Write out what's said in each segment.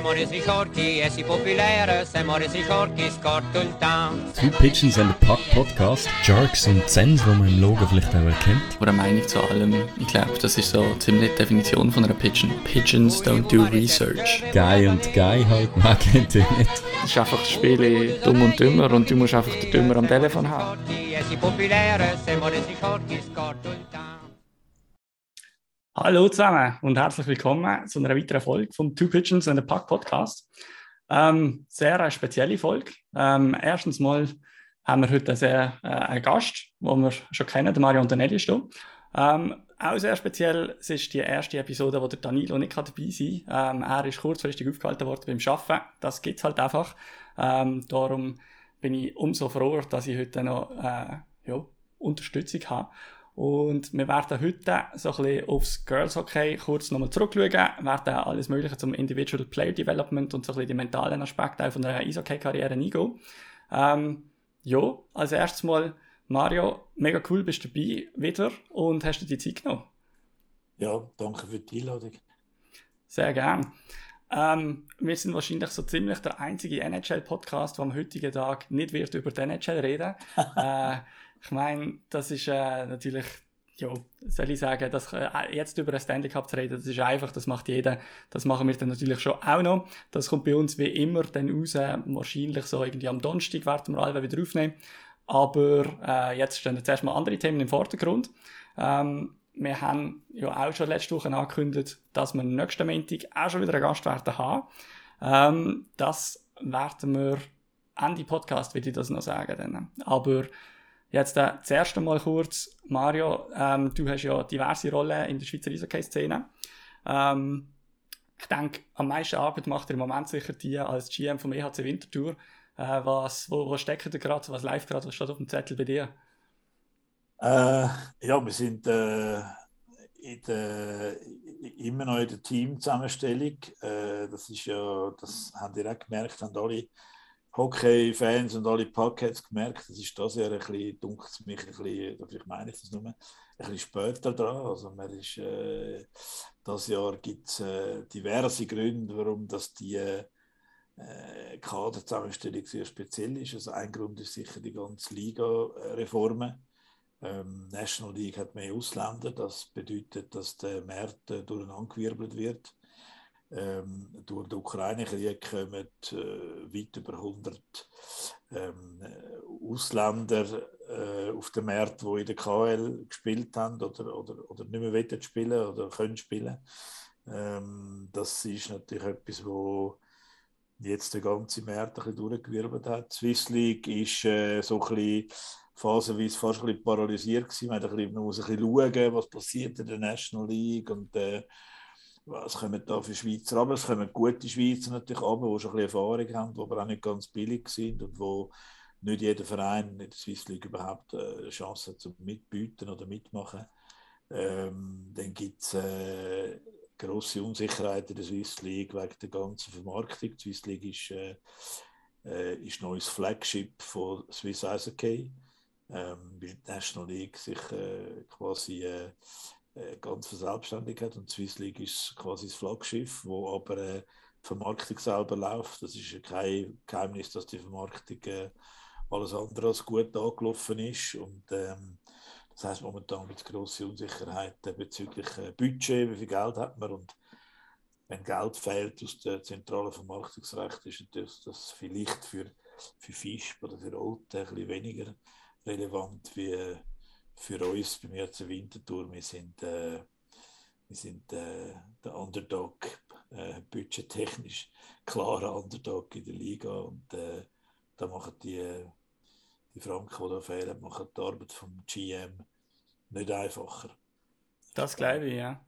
Forti e si popolare, siamo resi forti, scorto il town. Two Pigeons and a Puck Podcast. Jerks und Zens, die man im Logo vielleicht auch erkennt. Oder Meinung zu allem. Ich glaube, das ist so ziemlich die Definition von einer Pigeon. Pigeons don't do research. Guy und Guy halt, man kennt ihn nicht. Es ist einfach das Spiel dumm und dümmer und du musst einfach den Dümmer am Telefon haben. Forti e si popolare, siamo resi forti, scorto il town. Hallo zusammen und herzlich willkommen zu einer weiteren Folge vom Two Pigeons and a Puck Podcast. Ähm, sehr eine spezielle Folge. Ähm, erstens mal haben wir heute sehr, äh, einen Gast, den wir schon kennen, der Mario Antonelli ist da. Ähm, auch sehr speziell, es ist die erste Episode, wo der Danilo nicht dabei sein kann. Ähm, er ist kurzfristig aufgehalten worden beim Arbeiten. Das gibt halt einfach. Ähm, darum bin ich umso froher, dass ich heute noch äh, ja, Unterstützung habe. Und wir werden heute so ein bisschen aufs Girls Hockey kurz nochmal zurückschauen, werden alles Mögliche zum Individual Player Development und so ein bisschen die mentalen Aspekte von der Eishockey-Karriere eingehen. Ähm, ja, als erstes mal, Mario, mega cool, bist du dabei wieder und hast du die Zeit genommen. Ja, danke für die Einladung. Sehr gern. Ähm, wir sind wahrscheinlich so ziemlich der einzige NHL-Podcast, der am heutigen Tag nicht wird über die NHL reden. äh, ich meine, das ist äh, natürlich, ja, soll ich sagen, dass, äh, jetzt über ein Stanley Cup zu reden, das ist einfach, das macht jeder. Das machen wir dann natürlich schon auch noch. Das kommt bei uns wie immer dann raus, wahrscheinlich so irgendwie am Donnerstag werden wir alle wieder aufnehmen. Aber äh, jetzt stehen jetzt erstmal andere Themen im Vordergrund. Ähm, wir haben ja auch schon letzte Woche angekündigt, dass wir nächsten Montag auch schon wieder einen Gast werden haben. Ähm, das werden wir Ende Podcast, würde ich das noch sagen. Dann. Aber jetzt äh, das erste Mal kurz, Mario, ähm, du hast ja diverse Rollen in der Schweizer Eishockey-Szene. Ähm, ich denke, am meisten Arbeit macht ihr im Moment sicher die als GM vom EHC Winterthur. Äh, was, wo, wo steckt ihr gerade? Was läuft gerade? Was steht auf dem Zettel bei dir? Äh, ja, wir sind äh, der, immer noch in der Teamzusammenstellung. Äh, das ist ja, das haben die auch gemerkt, haben alle Hockey-Fans und alle Packets gemerkt. Das ist das Jahr ein bisschen, dunkelt mich ein bisschen, vielleicht meine ich das nur, ein bisschen später dran. Also man ist, äh, das Jahr gibt es äh, diverse Gründe, warum das die äh, Kaderzusammenstellung sehr speziell ist. Also ein Grund ist sicher die ganze Liga-Reformen. Ähm, National League hat mehr Ausländer, das bedeutet, dass der Markt äh, durcheinandergewirbelt wird. Ähm, durch den Ukraine-Krieg kommen äh, weit über 100 ähm, Ausländer äh, auf den Markt, die in der KL gespielt haben oder, oder, oder nicht mehr wollen spielen oder können spielen. Ähm, das ist natürlich etwas, wo jetzt der ganze Markt ein bisschen durchgewirbelt hat. Die Swiss League ist äh, so ein phasenweise fast ein bisschen paralysiert gewesen. Man, hat muss ein bisschen schauen, was passiert in der National League und äh, was kommen da für Schweizer aber Es kommen gute Schweizer natürlich ab, die schon ein bisschen Erfahrung haben, die aber auch nicht ganz billig sind und wo nicht jeder Verein in der Swiss League überhaupt äh, eine Chance hat, zum mitbieten oder mitmachen. Ähm, dann gibt es äh, grosse Unsicherheit in der Swiss League wegen der ganzen Vermarktung. Die Swiss League ist, äh, äh, ist neues Flagship von Swiss Ice ähm, weil die National League sich äh, quasi äh, äh, ganz verselbstständigt hat und Swiss League ist quasi das Flaggschiff, wo aber äh, die Vermarktung selber läuft. Das ist kein Geheimnis, dass die Vermarktung äh, alles andere als gut angelaufen ist und ähm, das heißt momentan gibt es große Unsicherheit bezüglich äh, Budget, wie viel Geld hat man und wenn Geld fehlt aus der zentralen Vermarktungsrecht, ist natürlich das vielleicht für, für Fisch oder für Old ein bisschen weniger relevant wie für uns beim RC Winterthur. Wir sind, äh, wir sind äh, der Underdog, äh, budgettechnisch klarer Underdog in der Liga und äh, da machen die, die Franken, die da fehlen, machen die Arbeit vom GM nicht einfacher. Das glaube ich, ja.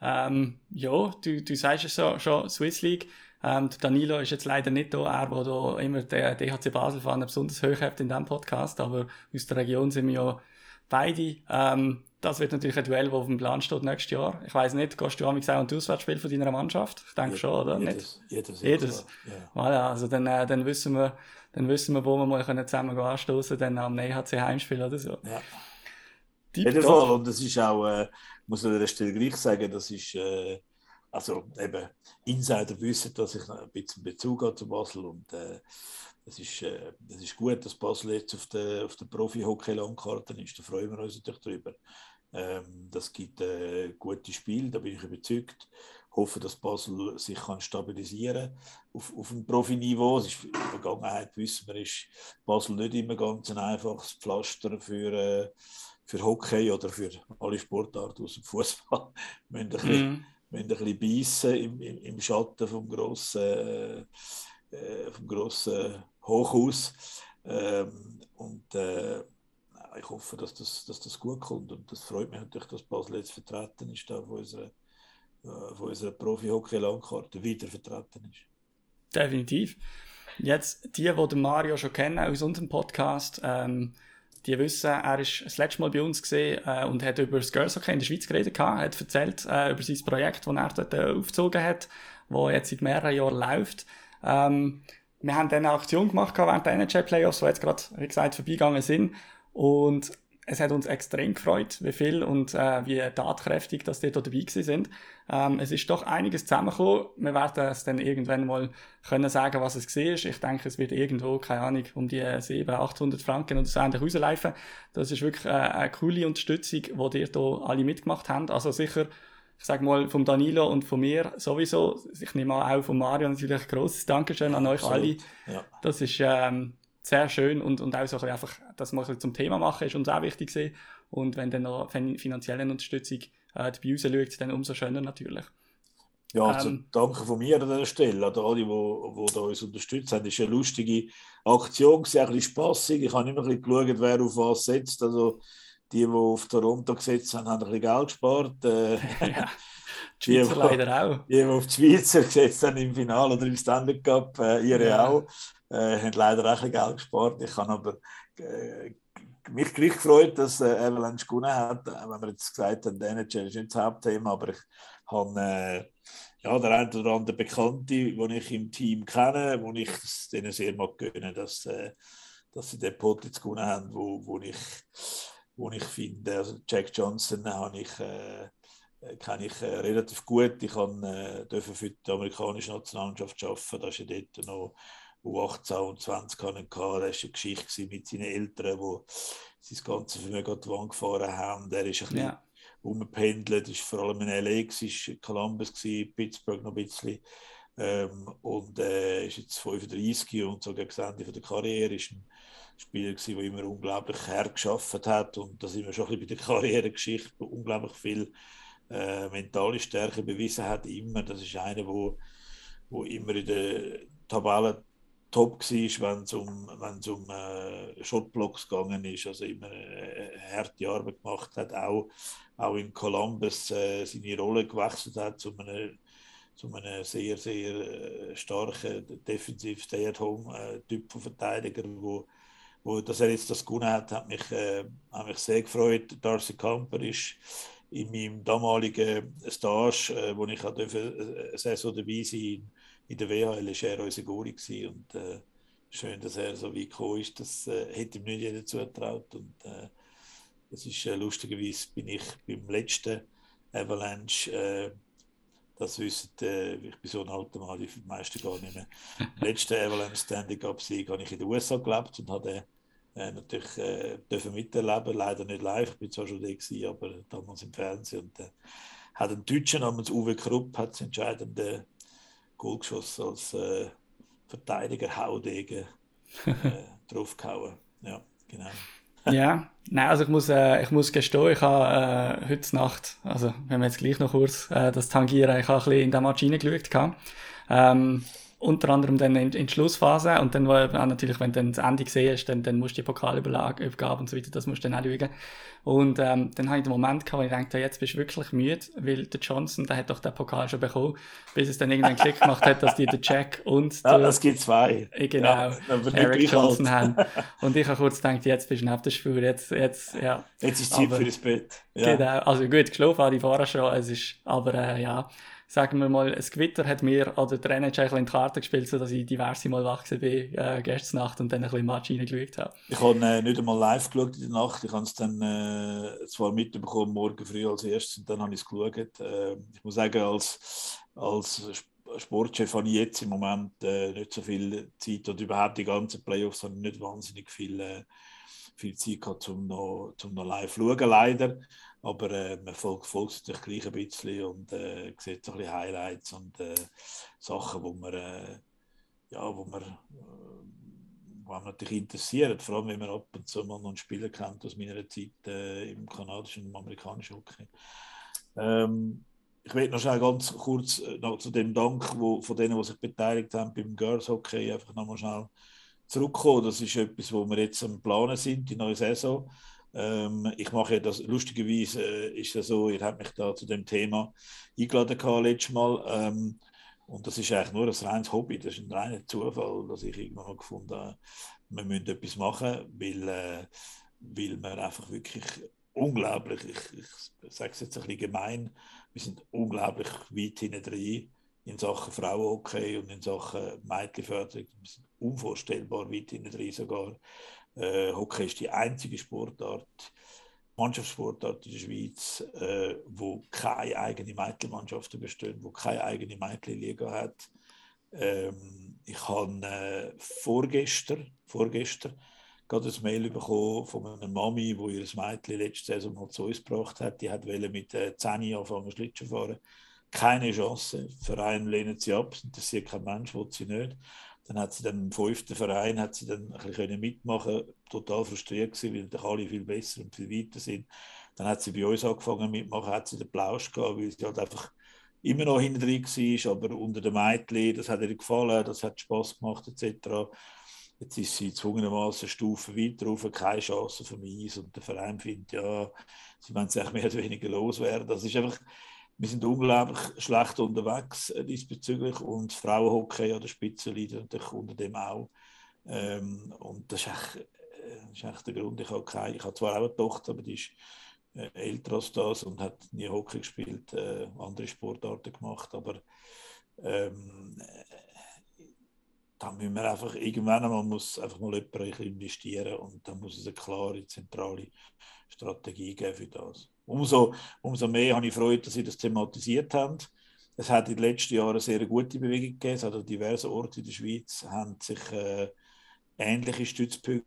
Ähm, ja, du, du sagst es so, schon, Swiss League. Ähm, Danilo ist jetzt leider nicht da, er, der immer der DHC Basel-Fahne besonders hoch hat in diesem Podcast, aber aus der Region sind wir ja beide. Ähm, das wird natürlich ein Duell, das auf dem Plan steht nächstes Jahr. Ich weiß nicht, gehst du auch ein Auswärtsspiel von deiner Mannschaft? Ich denke ja, schon, oder? Jedes. Jedes. jedes. Ja. Voilà, also dann, äh, dann, wissen wir, dann wissen wir, wo wir mal können zusammen anstoßen können, am EHC Heimspiel oder so. Ja. Jeden Fall. Und das ist auch, äh, muss an der Stelle gleich sagen, das ist, äh, also eben Insider wissen, dass ich ein bisschen Bezug habe zu Basel und äh, es ist, äh, es ist gut, dass Basel jetzt auf der, auf der Profi-Hockey-Landkarte ist. Da freuen wir uns natürlich drüber. Ähm, das gibt äh, gute Spiele, da bin ich überzeugt. Ich hoffe, dass Basel sich kann stabilisieren auf, auf einem Profiniveau. Es ist in der Vergangenheit, wissen wir, ist Basel nicht immer ganz ein einfaches Pflaster für, äh, für Hockey oder für alle Sportarten aus dem Fußball. Wir müssen ein bisschen, müssen ein bisschen beißen im, im, im Schatten vom grossen, äh, äh vom grossen Hochhaus. Ähm, und äh, ich hoffe, dass das, dass das gut kommt. Und das freut mich natürlich, dass Basel jetzt vertreten ist, da von unserer, äh, von unserer Profi-Hockey-Landkarte wieder vertreten ist. Definitiv. Jetzt, die, die Mario schon kennen aus unserem Podcast, ähm, die wissen, er ist das letzte Mal bei uns gesehen äh, und hat über das Girls Hockey in der Schweiz geredet, gehabt, hat erzählt äh, über sein Projekt, das er dort äh, aufgezogen hat, das jetzt seit mehreren Jahren läuft. Ähm, wir haben dann eine Aktion gemacht während der NHL-Playoffs, die jetzt gerade, wie gesagt, vorbeigegangen sind. Und es hat uns extrem gefreut, wie viel und äh, wie tatkräftig dass die da dabei sind. Ähm, es ist doch einiges zusammengekommen. Wir werden es dann irgendwann mal können sagen, was es war. Ich denke, es wird irgendwo, keine Ahnung, um die 700, 800 Franken oder so ähnlich rauslaufen. Das ist wirklich äh, eine coole Unterstützung, die ihr hier alle mitgemacht habt. Also sicher, ich sage mal, vom Danilo und von mir sowieso. Ich nehme auch von Mario natürlich ein grosses Dankeschön an euch Absolut. alle. Ja. Das ist... Ähm, sehr schön und, und auch so ein einfach, dass wir ein zum Thema machen, ist uns auch wichtig gewesen. Und wenn dann noch finanzielle Unterstützung äh, bei uns schaut, dann umso schöner natürlich. Ja, also ähm, danke von mir an dieser Stelle, an alle, die, die uns unterstützt haben. Das ist eine lustige Aktion, sehr ein bisschen spassig. Ich habe immer ein bisschen geschaut, wer auf was setzt. Also die, die auf Toronto gesetzt haben, haben ein bisschen Geld gespart. Äh, ja, die die, leider auch. Die, die auf die Schweizer gesetzt haben im Finale oder im Standard Cup, äh, ihre ja. auch äh, haben leider auch ein Geld gespart. Ich habe aber äh, mich gleich gefreut, dass äh, Avalanche gewonnen hat. Äh, wenn wir jetzt gesagt haben, der NHL ist nicht das Hauptthema, aber ich habe äh, ja, der eine oder andere Bekannte, den ich im Team kenne, wo ich es denen sehr mag gönnen, dass, äh, dass sie den Pot jetzt gewonnen haben, wo, wo ich, wo ich finde, also Jack Johnson habe ich äh, kenne ich äh, relativ gut. Ich kann, äh, für die amerikanische Nationalmannschaft arbeiten. Da ist ja dort noch U18 und 20 hatten. Das war eine Geschichte mit seinen Eltern, die sein ganzes Vermögen an die Wand gefahren haben. Er ist ein bisschen ja. umgependelt, ist vor allem in L.A., war Columbus, Pittsburgh noch ein bisschen. Ähm, und äh, ist jetzt 35 und so gegen das Ende der Karriere ist ein Spieler gewesen, der immer unglaublich hergeschafft hat und da sind wir schon ein bisschen bei der Karrieregeschichte unglaublich viel äh, mentale Stärke bewiesen hat immer. Das ist einer, wo, wo immer in der Tabelle top war, wenn es um, wenn's um äh, Shotblocks gegangen ist, also immer äh, harte Arbeit gemacht hat, auch, auch in Columbus äh, seine Rolle gewechselt hat zu einem, zu einem sehr, sehr äh, starken defensiv Stay-at-Home-Typ äh, von Verteidiger, wo, wo, dass er jetzt das gewonnen hat, hat mich, äh, hat mich sehr gefreut. Darcy Camper ist in meinem damaligen Stage, äh, wo ich auch eine Saison dabei sein in der WHL war er unser Gori und äh, schön, dass er so weit gekommen ist. Das äh, hätte ihm nicht jeder zugetraut. Und äh, das ist äh, lustigerweise bin ich beim letzten Avalanche, äh, das wissen, äh, ich bin so ein alter Mann, die meisten gar nicht mehr. Im letzten Avalanche Standing Up Sieg habe ich in den USA gelebt und habe äh, natürlich äh, dürfen miterleben, leider nicht live, ich bin zwar schon da gewesen, aber damals im Fernsehen und äh, hat einen Deutschen namens Uwe Krupp hat das entscheidende Goalgeschoss als äh, Verteidiger Haudegen äh, draufgehauen. Ja, genau. ja, nein, also ich muss, äh, ich muss gestehen, ich habe äh, heute Nacht, also wenn wir jetzt gleich noch kurz äh, das tangieren, ich habe ein bisschen in der Maschine geschaut. Ähm, unter anderem dann in, in die Schlussphase und dann wo, auch natürlich, wenn du dann das Ende gesehen hast, dann, dann musst du die Pokalübergabe und so weiter, das musst du dann auch schauen. Und ähm, dann habe ich den Moment gehabt, wo ich dachte, jetzt bist du wirklich müde, weil der Johnson, der hat doch den Pokal schon bekommen, bis es dann irgendwann Klick gemacht hat, dass die den Jack und ja, es gibt zwei. Äh, genau, ja, Eric Johnson haben. Und ich habe kurz gedacht, jetzt bist du auf der Spur, jetzt, jetzt, ja. Jetzt ist Zeit aber, für das Bett. Ja. Genau, also gut, geschlafen habe ich vorher schon, es ist, aber äh, ja, sagen wir mal, ein Gewitter hat mir oder der NHL in die Karte gespielt, sodass ich diverse Mal wach war äh, gestern Nacht und dann ein bisschen Match reingeschaut habe. Ich habe äh, nicht einmal live geschaut in der Nacht. Ich habe es dann äh, zwar mitbekommen, morgen früh als erstes, und dann habe ich es geschaut. Äh, ich muss sagen, als, als Sportchef habe ich jetzt im Moment äh, nicht so viel Zeit oder überhaupt die ganzen Playoffs habe ich nicht wahnsinnig viel, äh, viel Zeit gehabt, um noch, um noch live zu schauen, leider. Aber äh, man folgt, folgt natürlich gleich ein bisschen und äh, sieht so ein bisschen Highlights und äh, Sachen, wo man, äh, ja, wo man, äh, wo man natürlich interessiert, vor allem wenn man ab und zu mal noch einen Spieler kennt aus meiner Zeit äh, im kanadischen und amerikanischen Hockey. Ähm, ich will noch schnell ganz kurz noch zu dem Dank wo, von denen, die sich beteiligt haben beim Girls Hockey, einfach noch mal schnell zurückkommen. Das ist etwas, wo wir jetzt am Planen sind, die neue Saison. Ähm, ich mache ja das, lustigerweise äh, ist ja so, ihr habt mich da zu dem Thema eingeladen gehabt, letztes Mal. Ähm, und das ist eigentlich nur ein reines Hobby, das ist ein reiner Zufall, dass ich irgendwann mal gefunden habe, wir müssen etwas machen, weil, äh, weil wir einfach wirklich unglaublich, ich, ich sage es jetzt ein bisschen gemein, wir sind unglaublich weit hinten drin in Sachen Frauenhockey und in Sachen Mädchenförderung. Wir sind unvorstellbar weit hinten drin sogar. Äh, Hockey ist die einzige Sportart, Mannschaftssportart in der Schweiz, äh, wo keine eigene Mädchenmannschaften bestehen, wo keine eigene Mädchenliga hat. Ähm, ich habe äh, vorgestern, vorgestern gerade ein Mail bekommen von einer Mami, die ihr Mädchen letzte Saison mal zu uns gebracht hat. Die hat mit äh, 10 anfangen Schlittschuh fahren. Keine Chance. Der Verein lehnt sie ab, interessiert kein Mensch, will sie nicht. Dann hat sie dann im fünften Verein hat sie dann ein bisschen mitmachen total frustriert gewesen, weil doch alle viel besser und viel weiter sind. Dann hat sie bei uns angefangen mitmachen, hat sie den Plausch gehabt, weil sie halt einfach immer noch hinten drin war, aber unter den Mädchen, das hat ihr gefallen, das hat Spaß gemacht etc. Jetzt ist sie zwungenermaßen Stufe weiter rauf, keine Chance für mich und der Verein findet, ja, sie wollen sich mehr oder weniger loswerden. Das ist einfach, wir sind unglaublich schlecht unterwegs äh, diesbezüglich und Frauenhockey an der Spitze leidet natürlich unter dem auch. Ähm, und das ist, echt, äh, das ist echt der Grund. Ich habe, keine, ich habe zwar auch eine Tochter, aber die ist äh, älter als das und hat nie Hockey gespielt, äh, andere Sportarten gemacht, aber ähm, da müssen wir einfach irgendwann einmal muss einfach mal jemand investieren und dann muss es eine klare zentrale Strategie geben für das umso, umso mehr habe ich Freude, dass Sie das thematisiert haben. Es hat in den letzten Jahren eine sehr gute Bewegung gegeben. Hat diverse Orte in der Schweiz haben sich äh, ähnliche Stützpunkte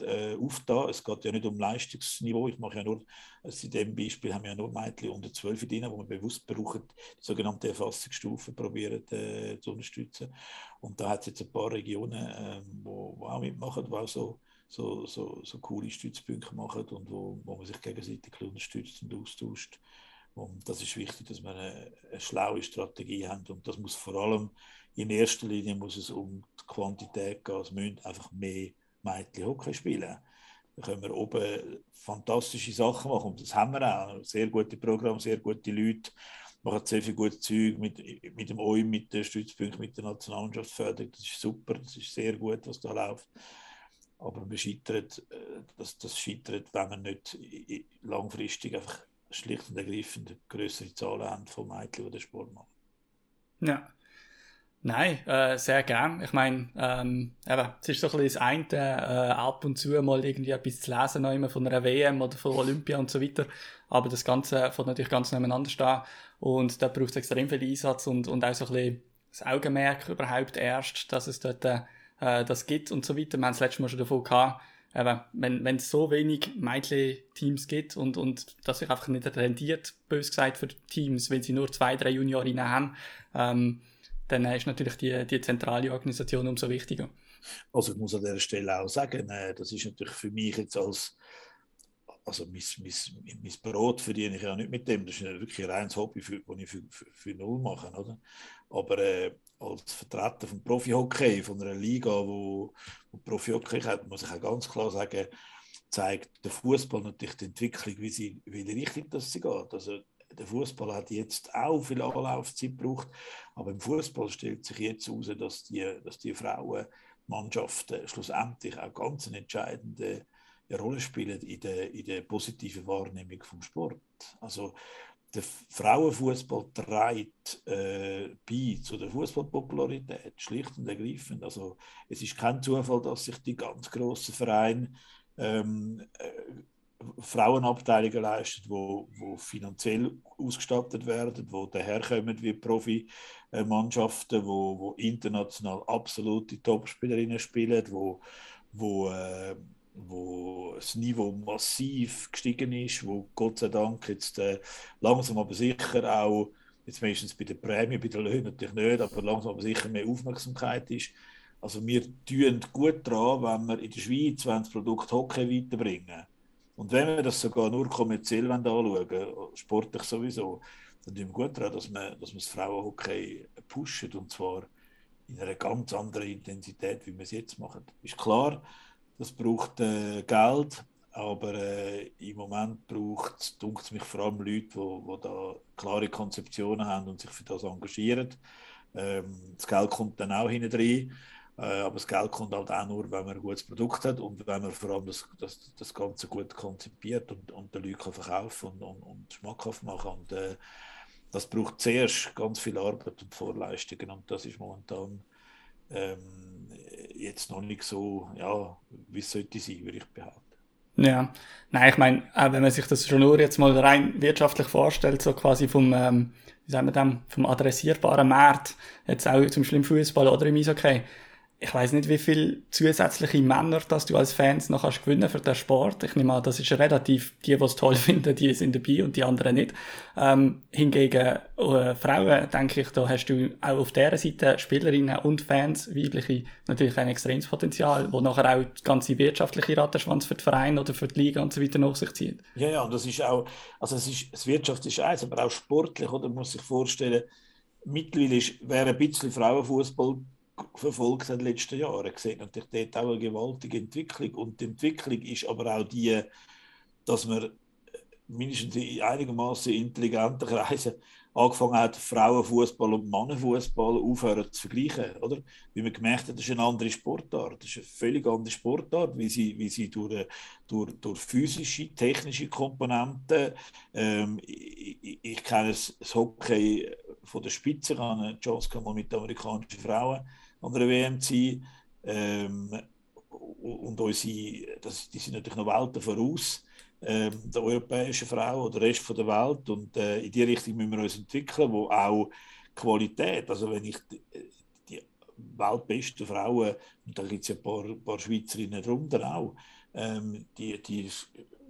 äh, aufgetan. Es geht ja nicht um Leistungsniveau. Ich mache ja nur, also in dem Beispiel haben wir ja nur Mädchen unter 12 drin, wo wir bewusst brauchen, die sogenannte Erfassungsstufe probieren äh, zu unterstützen. Und da hat es jetzt ein paar Regionen, äh, wo, wo auch mitmachen, wo auch so so, so, so coole Stützpunkte machen und wo, wo man sich gegenseitig unterstützt und austauscht. Und das ist wichtig, dass wir eine, eine, schlaue Strategie haben. Und das muss vor allem in erster Linie muss es um die Quantität gehen. Es müssen einfach mehr Mädchen Hockey spielen. Da können wir oben fantastische Sachen machen. Und das haben wir auch. Sehr gute Programme, sehr gute Leute machen sehr viel gutes Zeug mit, mit dem OIM, mit den Stützpunkten, mit der Nationalmannschaftsförderung. Das ist super, das ist sehr gut, was da läuft. Aber man scheitert, äh, das, das scheitert, wenn man nicht langfristig einfach schlicht und ergreifend größere Zahlen haben von Mädchen, die den Sport machen. Ja. Nein, äh, sehr gern. Ich meine, ähm, es ist so ein bisschen das eine, äh, ab und zu mal irgendwie etwas zu lesen, noch immer von einer WM oder von Olympia und so weiter. Aber das Ganze fängt natürlich ganz nebeneinander stehen. Und da braucht es extrem viel Einsatz und, und auch so ein bisschen das Augenmerk überhaupt erst, dass es dort äh, äh, das gibt und so weiter. Wir haben das letzte Mal schon davon gehabt, wenn, wenn es so wenig Mädchen-Teams gibt und, und das sich einfach nicht rentiert, bös gesagt, für Teams, wenn sie nur zwei, drei Juniorinnen haben, ähm, dann ist natürlich die, die zentrale Organisation umso wichtiger. Also ich muss an dieser Stelle auch sagen, äh, das ist natürlich für mich jetzt als also mein, mein, mein Brot verdiene ich ja nicht mit dem, das ist wirklich ein reines Hobby, das ich für, für, für null mache. Oder? Aber äh, als Vertreter vom Profi-Hockey, von einer Liga, wo, wo Profi-Hockey hat, muss ich auch ganz klar sagen, zeigt der Fußball natürlich die Entwicklung, wie, sie, wie richtig das sie geht. Also, der Fußball hat jetzt auch viel Anlaufzeit gebraucht, aber im Fußball stellt sich jetzt heraus, dass die, dass die Frauenmannschaften schlussendlich auch ganz eine entscheidende Rolle spielen in der, in der positiven Wahrnehmung vom Sport. Also der Frauenfußball trägt äh, bei zu der Fußballpopularität, schlicht und ergreifend. Also es ist kein Zufall, dass sich die ganz großen Vereine ähm, äh, Frauenabteilungen leisten, wo, wo finanziell ausgestattet werden, wo daherkommen wie Profimannschaften, wo, wo international absolute Topspielerinnen spielen, wo, wo äh, wo das Niveau massiv gestiegen ist, wo Gott sei Dank jetzt äh, langsam aber sicher auch, jetzt meistens bei der Prämie, bei den Löhnen natürlich nicht, aber langsam aber sicher mehr Aufmerksamkeit ist. Also wir tun gut daran, wenn wir in der Schweiz das Produkt Hockey weiterbringen. Und wenn wir das sogar nur kommerziell anschauen, sportlich sowieso, dann tun wir gut daran, dass wir, dass wir das Frauenhockey pushen und zwar in einer ganz anderen Intensität, wie wir es jetzt machen. Ist klar, das braucht äh, Geld, aber äh, im Moment braucht es, mich, vor allem Leute, die da klare Konzeptionen haben und sich für das engagieren. Ähm, das Geld kommt dann auch hinten rein, äh, aber das Geld kommt halt auch nur, wenn man ein gutes Produkt hat und wenn man vor allem das, das, das Ganze gut konzipiert und, und den Leuten verkaufen und, und, und schmackhaft machen. Und, äh, das braucht zuerst ganz viel Arbeit und Vorleistungen und das ist momentan ähm, jetzt noch nicht so, ja, wie sollte sein, würde ich behaupten. Ja, nein, ich meine, auch wenn man sich das schon nur jetzt mal rein wirtschaftlich vorstellt, so quasi vom, ähm, wie sagen wir dem, vom adressierbaren Markt, jetzt auch zum im Fußball oder im Eishockey, ich weiß nicht, wie viele zusätzliche Männer, dass du als Fans noch kannst gewinnen für den Sport. Ich nehme an, das ist relativ, die, die es toll finden, die sind dabei und die anderen nicht. Ähm, hingegen äh, Frauen, denke ich, da hast du auch auf dieser Seite Spielerinnen und Fans, weibliche, natürlich ein extremes Potenzial, wo nachher auch die ganze wirtschaftliche Rattenschwanz für den Verein oder für die Liga und so weiter nach sich zieht. Ja, ja, das ist auch, also es ist, das Wirtschaft ist eins, aber auch sportlich, oder? Man muss sich vorstellen, mittlerweile ist, wäre ein bisschen Frauenfußball verfolgt in den letzten Jahren, sieht natürlich dort auch eine gewaltige Entwicklung. Und die Entwicklung ist aber auch die, dass man mindestens in einigermaßen intelligenten Kreisen angefangen hat, Frauenfußball und Mannenfußball aufhören zu vergleichen, oder? Wie man gemerkt hat, das ist eine andere Sportart, das ist eine völlig andere Sportart, wie sie, wie sie durch, durch, durch physische, technische Komponenten, ähm, ich, ich, kenne das, Hockey von der Spitze, ich habe eine Chance mit amerikanischen Frauen an der WM zu sein. Ähm, und unsere, das, die sind natürlich noch Welten voraus, ähm, der europäischen Frau oder der Rest von der Welt. Und äh, in die Richtung müssen wir uns entwickeln, wo auch Qualität, also wenn ich die, die weltbesten Frauen, und da gibt es ja ein paar, paar Schweizerinnen drunter auch, ähm, die, die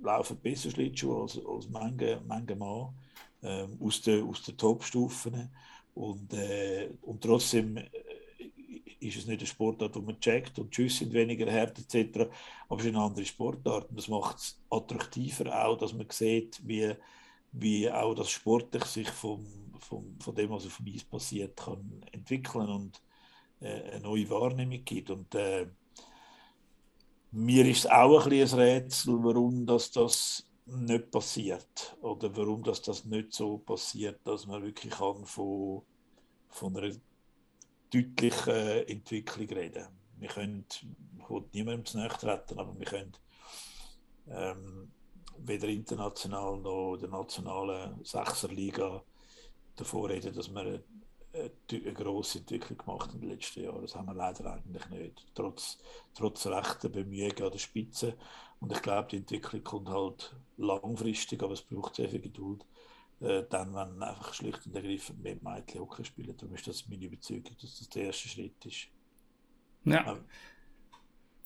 laufen besser Schlittschuhe als, als manche, manche Mann ähm, aus den aus der Top-Stufen. Und, äh, und trotzdem ist es nicht eine Sportart, wo man checkt und Tschüss sind weniger hart etc. Aber es ist eine andere Sportart das macht es attraktiver auch, dass man sieht, wie, wie auch das sportlich sich vom, vom, von dem, was auf dem Eis passiert, kann entwickeln und äh, eine neue Wahrnehmung gibt. Und äh, mir ist auch ein, ein Rätsel, warum das, das nicht passiert oder warum das, das nicht so passiert, dass man wirklich kann von, von einer deutlichen Entwicklung reden. Wir können, ich will niemandem zu nahe treten, aber wir können ähm, weder international noch der nationalen Sechserliga davor reden, dass wir eine, eine, grosse Entwicklung gemacht haben in den letzten Jahren. Das haben wir leider eigentlich nicht. Trotz, trotz rechter Bemühungen an der Spitze. Und ich glaube, die Entwicklung kommt halt langfristig, aber es braucht sehr viel Geduld dann, wenn einfach schlicht und ergreifend mehr Mädchen Hockey spielen. Darum ist das meine Überzeugung, dass das der erste Schritt ist. Ja. Ähm,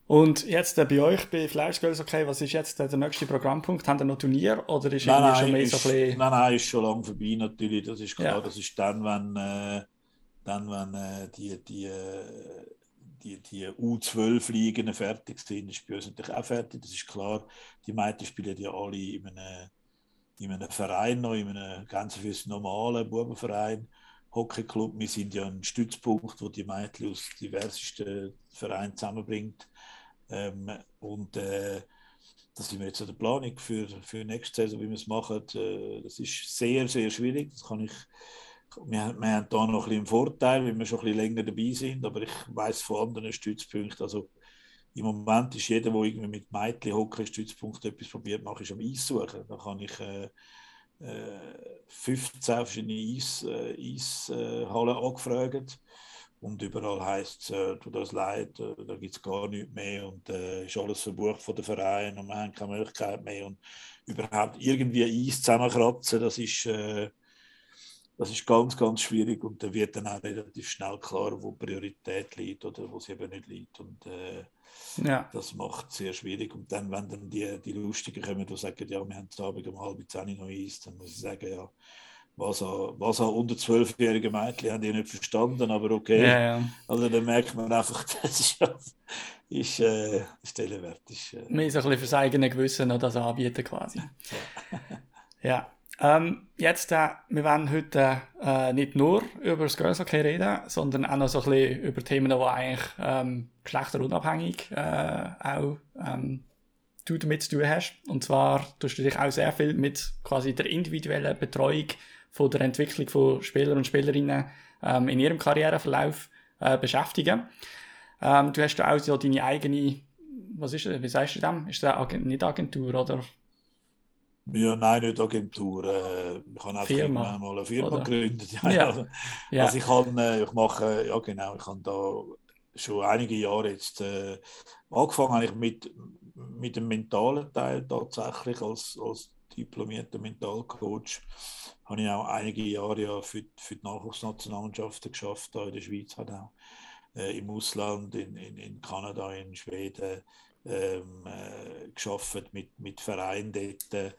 und jetzt äh, bei euch, bei Fleischgirls, okay, was ist jetzt äh, der nächste Programmpunkt? Haben ihr noch Turnier oder ist nein, nein, schon mehr ist, so ein bisschen... Nein, nein, ist schon lange vorbei natürlich, das ist klar. Ja. Das ist dann, wenn, äh, dann, wenn äh, die, die, äh, die, die U12-Ligen fertig sind, ist bei uns natürlich auch fertig, das ist klar. Die Mädchen spielen ja alle in einem in einem Verein noch, in einem ganz fürs normalen Bubenverein, Hockeyclub. Wir sind ja ein Stützpunkt, wo die Mädchen aus diversesten Vereinen zusammenbringt. Ähm, und äh, das sind wir jetzt an der Planung für, für nächste Saison, wie wir es machen. Äh, das ist sehr, sehr schwierig. Das kann ich, wir, wir haben da noch ein bisschen einen Vorteil, weil wir schon ein bisschen länger dabei sind, aber ich weiß von anderen Stützpunkten, also im Moment ist jeder, der irgendwie mit Meitli, Hockey, Stützpunkt etwas probiert, mache ich am Eis. Da kann ich äh, äh, 15 verschiedene Eis, äh, Eishallen angefragt. Und überall heisst es, äh, tut uns leid, äh, da gibt es gar nichts mehr und äh, ist alles verbucht von den Vereinen und wir haben keine Möglichkeit mehr. Und überhaupt irgendwie Eis zusammenkratzen, das ist, äh, das ist ganz, ganz schwierig und da wird dann auch relativ schnell klar, wo Priorität liegt oder wo sie eben nicht liegt. Und äh, ja. das macht es sehr schwierig. Und dann, wenn dann die, die Lustigen kommen, die sagen, ja, wir haben am Abend um halb zehn noch Eis, dann muss ich sagen, ja, was an, was an unter zwölfjährigen Mädchen haben die nicht verstanden, aber okay. Ja, ja. Also dann merkt man einfach, das ist, ist äh, Stellenwert. Ist, äh, Mehr so ein bisschen fürs eigene Gewissen noch das anbieten quasi. ja. Ähm, jetzt, äh, wir werden heute äh, nicht nur über das Girls Hockey reden, sondern auch noch so ein bisschen über Themen, die eigentlich ähm, geschlechterunabhängig äh, auch ähm, du damit zu tun hast. Und zwar tust du dich auch sehr viel mit quasi der individuellen Betreuung von der Entwicklung von Spielern und Spielerinnen ähm, in ihrem Karriereverlauf äh, beschäftigen. Ähm, du hast auch so deine eigene, was ist das, wie sagst du das? Ist das Agent, nicht Agentur oder? Ja, nein, nicht Agentur. Äh, ich habe einfach Firma, mal eine Firma oder? gegründet. Ja, ja. Also, ja. Also ich, kann, äh, ich mache, ja genau, ich habe da schon einige Jahre jetzt äh, angefangen habe ich mit, mit dem mentalen Teil tatsächlich als, als diplomierter Mentalcoach habe ich auch einige Jahre ja für, für die Nachwuchsnationalmannschaften geschafft, in der Schweiz halt auch, äh, im Ausland, in, in, in Kanada, in Schweden ähm, äh, geschafft mit, mit Vereinen dort,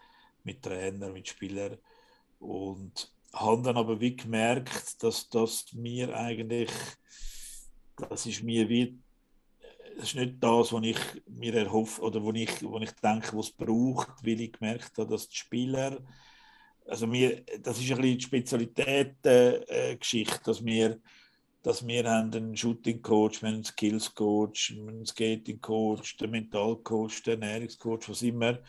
mit Trainern, mit Spielern und habe dann aber wie gemerkt, dass das mir eigentlich, das ist mir wie das ist nicht das, was ich mir erhoffe oder wo ich, wo ich denke, was es braucht, weil ich gemerkt habe, dass die Spieler, also mir, das ist ein bisschen die Spezialität-Geschichte, äh, dass wir, dass wir haben einen Shooting-Coach, wir haben einen Skills-Coach, einen Skating-Coach, einen Mental-Coach, den Ernährungscoach, was immer.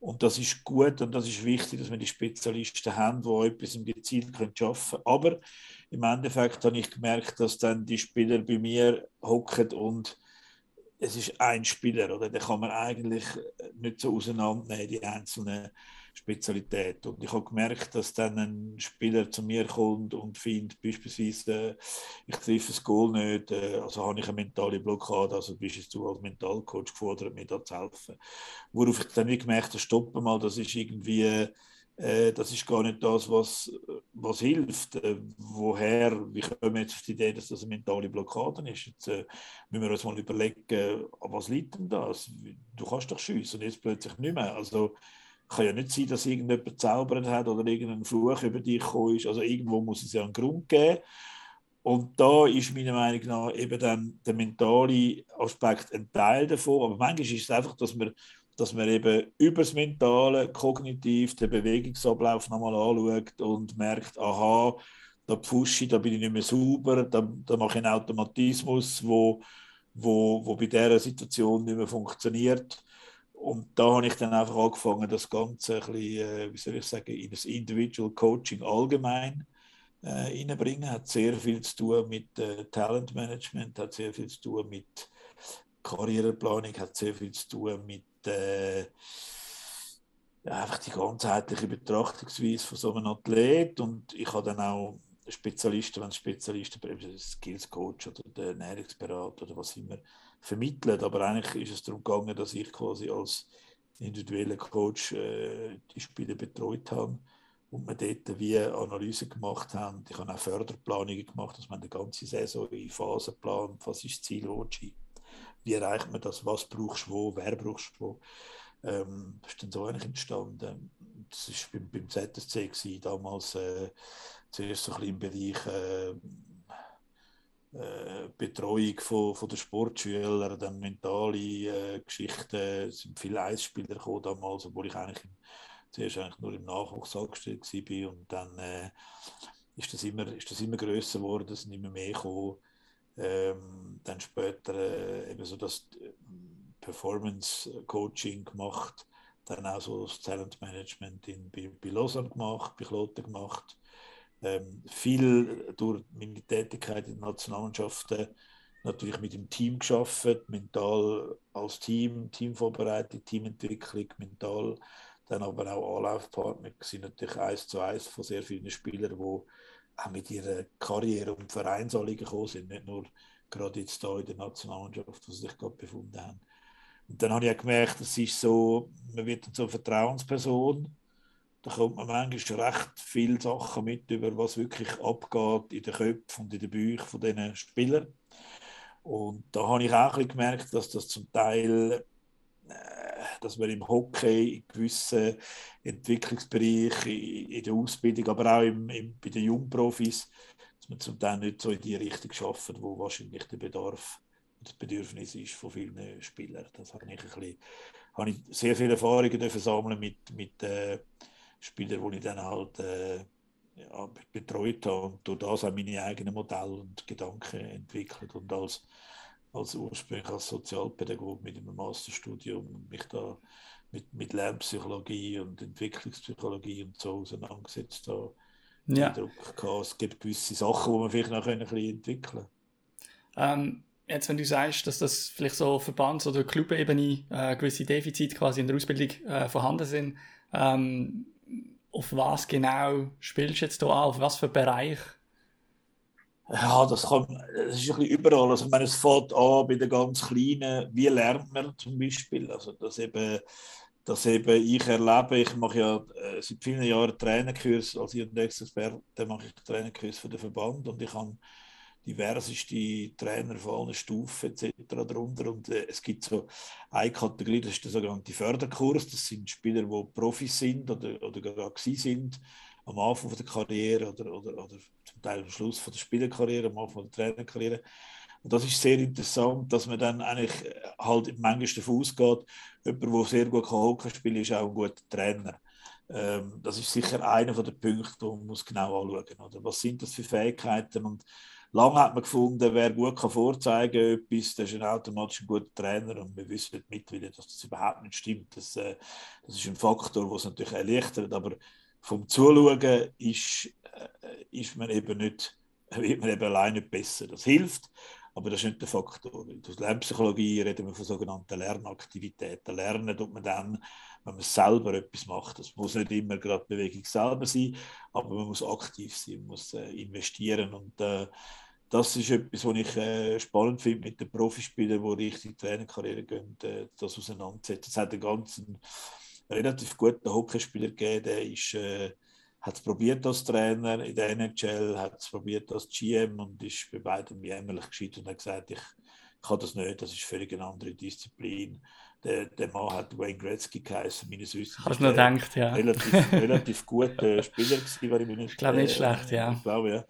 Und das ist gut und das ist wichtig, dass wir die Spezialisten haben, die etwas im gezielt arbeiten können. Aber im Endeffekt habe ich gemerkt, dass dann die Spieler bei mir hocken und es ist ein Spieler, oder? Den kann man eigentlich nicht so auseinandernehmen, die einzelnen Spezialitäten. Und ich habe gemerkt, dass dann ein Spieler zu mir kommt und findet beispielsweise, ich treffe das Goal nicht, äh, also habe ich eine mentale Blockade, also bist du als Mentalcoach gefordert, mir da zu helfen. Worauf ich dann wie gemerkt habe, stoppen mal, das ist irgendwie äh, das ist gar nicht das, was, was hilft. Äh, woher, wie kommen wir jetzt auf die Idee, dass das eine mentale Blockade ist? Jetzt äh, müssen wir uns mal überlegen, was liegt denn das? Du kannst doch schiessen und jetzt plötzlich nicht mehr. Also kann ja nicht sein, dass irgendjemand zaubert hat oder irgendein Fluch über dich gekommen ist. Also irgendwo muss es ja einen Grund geben. Und da ist meiner Meinung nach eben dann der mentale Aspekt ein Teil davon. Aber manchmal ist es einfach, dass man dass man eben über das Mentale, kognitiv den Bewegungsablauf nochmal anschaut und merkt, aha, da pfusche ich, da bin ich nicht mehr sauber, da, da mache ich einen Automatismus, wo, wo, wo bei dieser Situation nicht mehr funktioniert. Und da habe ich dann einfach angefangen, das Ganze ein bisschen, äh, wie soll ich sagen, in das Individual Coaching allgemein äh. Hat sehr viel zu tun mit äh, Talentmanagement, hat sehr viel zu tun mit Karriereplanung, hat sehr viel zu tun mit äh, einfach die ganzheitliche Betrachtungsweise von so einem Athlet und ich habe dann auch Spezialisten, wenn Spezialisten, Skills Coach oder der Ernährungsberater oder was immer vermittelt, aber eigentlich ist es darum gegangen, dass ich quasi als individueller Coach äh, die Spiele betreut habe und wir dort wie Analysen gemacht haben. Ich habe auch Förderplanungen gemacht, dass man die ganze Saison in Phasen plant, was ist das Ziel, wie erreicht man das, was brauchst du wo, wer brauchst du wo. Ähm, das ist dann so eigentlich entstanden. Das war beim, beim ZSC gewesen, damals äh, zuerst so ein bisschen im Bereich äh, äh, Betreuung von, von der Sportschüler, dann mentale äh, Geschichten. Es sind viele Eisspieler gekommen damals, obwohl ich eigentlich im, zuerst eigentlich nur im Nachwuchs angestellt war. Und dann äh, ist, das immer, ist das immer grösser geworden, es sind immer mehr gekommen ähm, dann später äh, eben so das äh, Performance Coaching gemacht, dann auch so das Talent Management in, bei, bei Lausanne gemacht, bei Kloten gemacht. Ähm, viel durch meine Tätigkeit in den Nationalmannschaften natürlich mit dem Team geschafft, mental als Team, Teamvorbereitung, Teamentwicklung, mental, dann aber auch Anlaufpartner sind natürlich eins zu eins von sehr vielen Spielern, die auch mit ihrer Karriere und Vereinsanliegen gekommen sind, nicht nur gerade jetzt hier in der Nationalmannschaft, wo sie sich gerade befunden haben. Und dann habe ich auch gemerkt, es ist so, man wird dann so eine Vertrauensperson, da kommt man manchmal recht viele Sachen mit, über was wirklich abgeht in den Köpfen und in den Büchern diesen Spielern. Und da habe ich auch gemerkt, dass das zum Teil, äh, dass man im Hockey, in gewissen Entwicklungsbereichen, in, in der Ausbildung, aber auch im, im, bei den Jungprofis, dass man zum Teil nicht so in die Richtung schafft, wo wahrscheinlich der Bedarf und das Bedürfnis ist von vielen Spielern. Das habe ich, ein bisschen, habe ich sehr viele Erfahrungen sammeln mit, mit äh, Spielern, die ich dann halt äh, ja, betreut habe und durch das auch meine eigenen Modelle und Gedanken entwickelt und als, als ursprünglich als Sozialpädagoge mit einem Masterstudium mich da mit, mit Lernpsychologie und Entwicklungspsychologie und so auseinandergesetzt habe. Ja. Eindruck gehabt, es gibt gewisse Sachen, die man vielleicht noch ein bisschen entwickeln können. Ähm, jetzt, wenn du sagst, dass das vielleicht so Verbands- oder Clubebene äh, gewisse Defizite quasi in der Ausbildung äh, vorhanden sind, ähm, auf was genau spielst du jetzt hier an? Auf was für Bereich? Ja, das, kann, das ist ein bisschen überall. Also, ich meine, es fängt an bei den ganz Kleinen. Wie lernt man zum Beispiel? Also, dass eben, dass eben ich erlebe, ich mache ja äh, seit vielen Jahren Trainerkurs als Experte, mache ich Trainerkurs für den Verband und ich habe diverseste Trainer von allen Stufen etc. darunter. Und äh, es gibt so eine Kategorie, das ist der sogenannte Förderkurs. Das sind Spieler, die Profis sind oder, oder gerade sind am Anfang der Karriere oder, oder, oder zum Teil am Schluss von der Spielerkarriere, am Anfang der Trainerkarriere. Und das ist sehr interessant, dass man dann eigentlich äh, halt manchmal davon ausgeht, jemand, der sehr gut Hockey spielen kann, ist auch ein guter Trainer. Ähm, das ist sicher einer der Punkte, die man muss genau anschauen muss. Was sind das für Fähigkeiten? Und Lange hat man gefunden, wer gut kann vorzeigen kann, das ist ein automatisch ein guter Trainer und wir wissen mittlerweile, dass das überhaupt nicht stimmt. Das, äh, das ist ein Faktor, der es natürlich erleichtert, aber vom Zuschauen ist, äh, ist man eben nicht, wird man eben allein nicht besser. Das hilft, aber das ist nicht der Faktor. In der Lernpsychologie reden wir von sogenannten Lernaktivitäten. Lernen tut man dann, wenn man selber etwas macht. Das muss nicht immer gerade Bewegung selber sein, aber man muss aktiv sein, man muss äh, investieren. Und äh, das ist etwas, was ich äh, spannend finde mit den Profispielern, die richtig Trainerkarriere gehen, äh, das auseinandersetzen. Es hat einen ganzen relativ guten Hockeyspieler gegeben, der ist, äh, hat es probiert als Trainer in der NHL, hat es probiert als GM und ist bei beiden jämmerlich gescheitert und hat gesagt, ich kann das nicht, das ist völlig eine andere Disziplin der, der Mann hat Wayne Gretzky geheißen, meines Wissens. Hast du noch gedacht, ja. Relativ, relativ guter Spieler gewesen, war ich nicht. Ich glaube nicht äh, schlecht, ja. Ich glaube,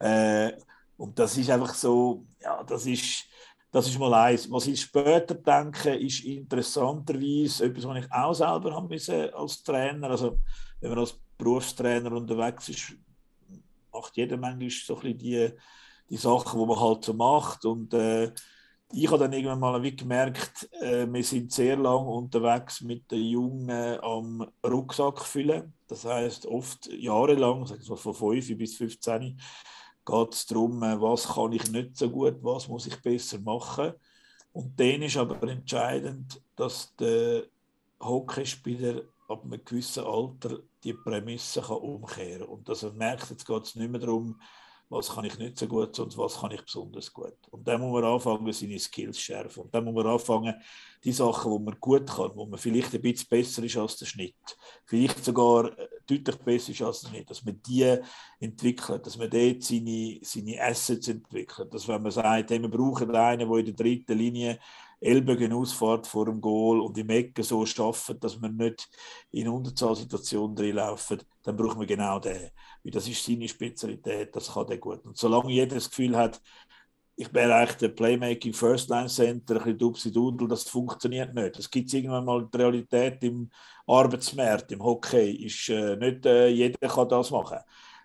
ja. Äh, und das ist einfach so, ja, das ist, das ist mal eins. Was ich später denke, ist interessanterweise etwas, was ich auch selber haben müssen als Trainer. Also, wenn man als Berufstrainer unterwegs ist, macht jeder manchmal so ein bisschen die, die Sachen, die man halt so macht. Und äh, ich habe dann irgendwann mal gemerkt, äh, wir sind sehr lange unterwegs mit den Jungen am Rucksack füllen. Das heißt oft jahrelang, sag ich mal von 5 bis 15, geht es darum, äh, was kann ich nicht so gut, was muss ich besser machen. Und dann ist aber entscheidend, dass der Hockeyspieler ab einem gewissen Alter die Prämisse kann umkehren kann. Und dass er merkt, jetzt geht es nicht mehr darum, was kann ich nicht so gut, sondern was kann ich besonders gut. Und dann muss man anfangen, seine Skills schärfen. Und dann muss man anfangen, die Sachen, die man gut kann, wo man vielleicht ein bisschen besser ist als der Schnitt, vielleicht sogar äh, deutlich besser ist als der Schnitt, dass man die entwickelt, dass man dort seine, seine Assets entwickelt. Dass wenn man sagt, hey, wir brauchen einen, der in der dritten Linie Ellbogen ausfährt vor dem Goal und im Ecken so schaffen, dass wir nicht in Unterzahlsituationen drinlaufen, dann brauchen wir genau den. Weil das ist seine Spezialität, das kann der gut. Und solange jeder das Gefühl hat, ich bin eigentlich der Playmaking First Line Center, ein bisschen dupsi dudel, das funktioniert nicht. Das gibt irgendwann mal die Realität im Arbeitsmarkt, im Hockey. Ist, äh, nicht äh, jeder kann das machen.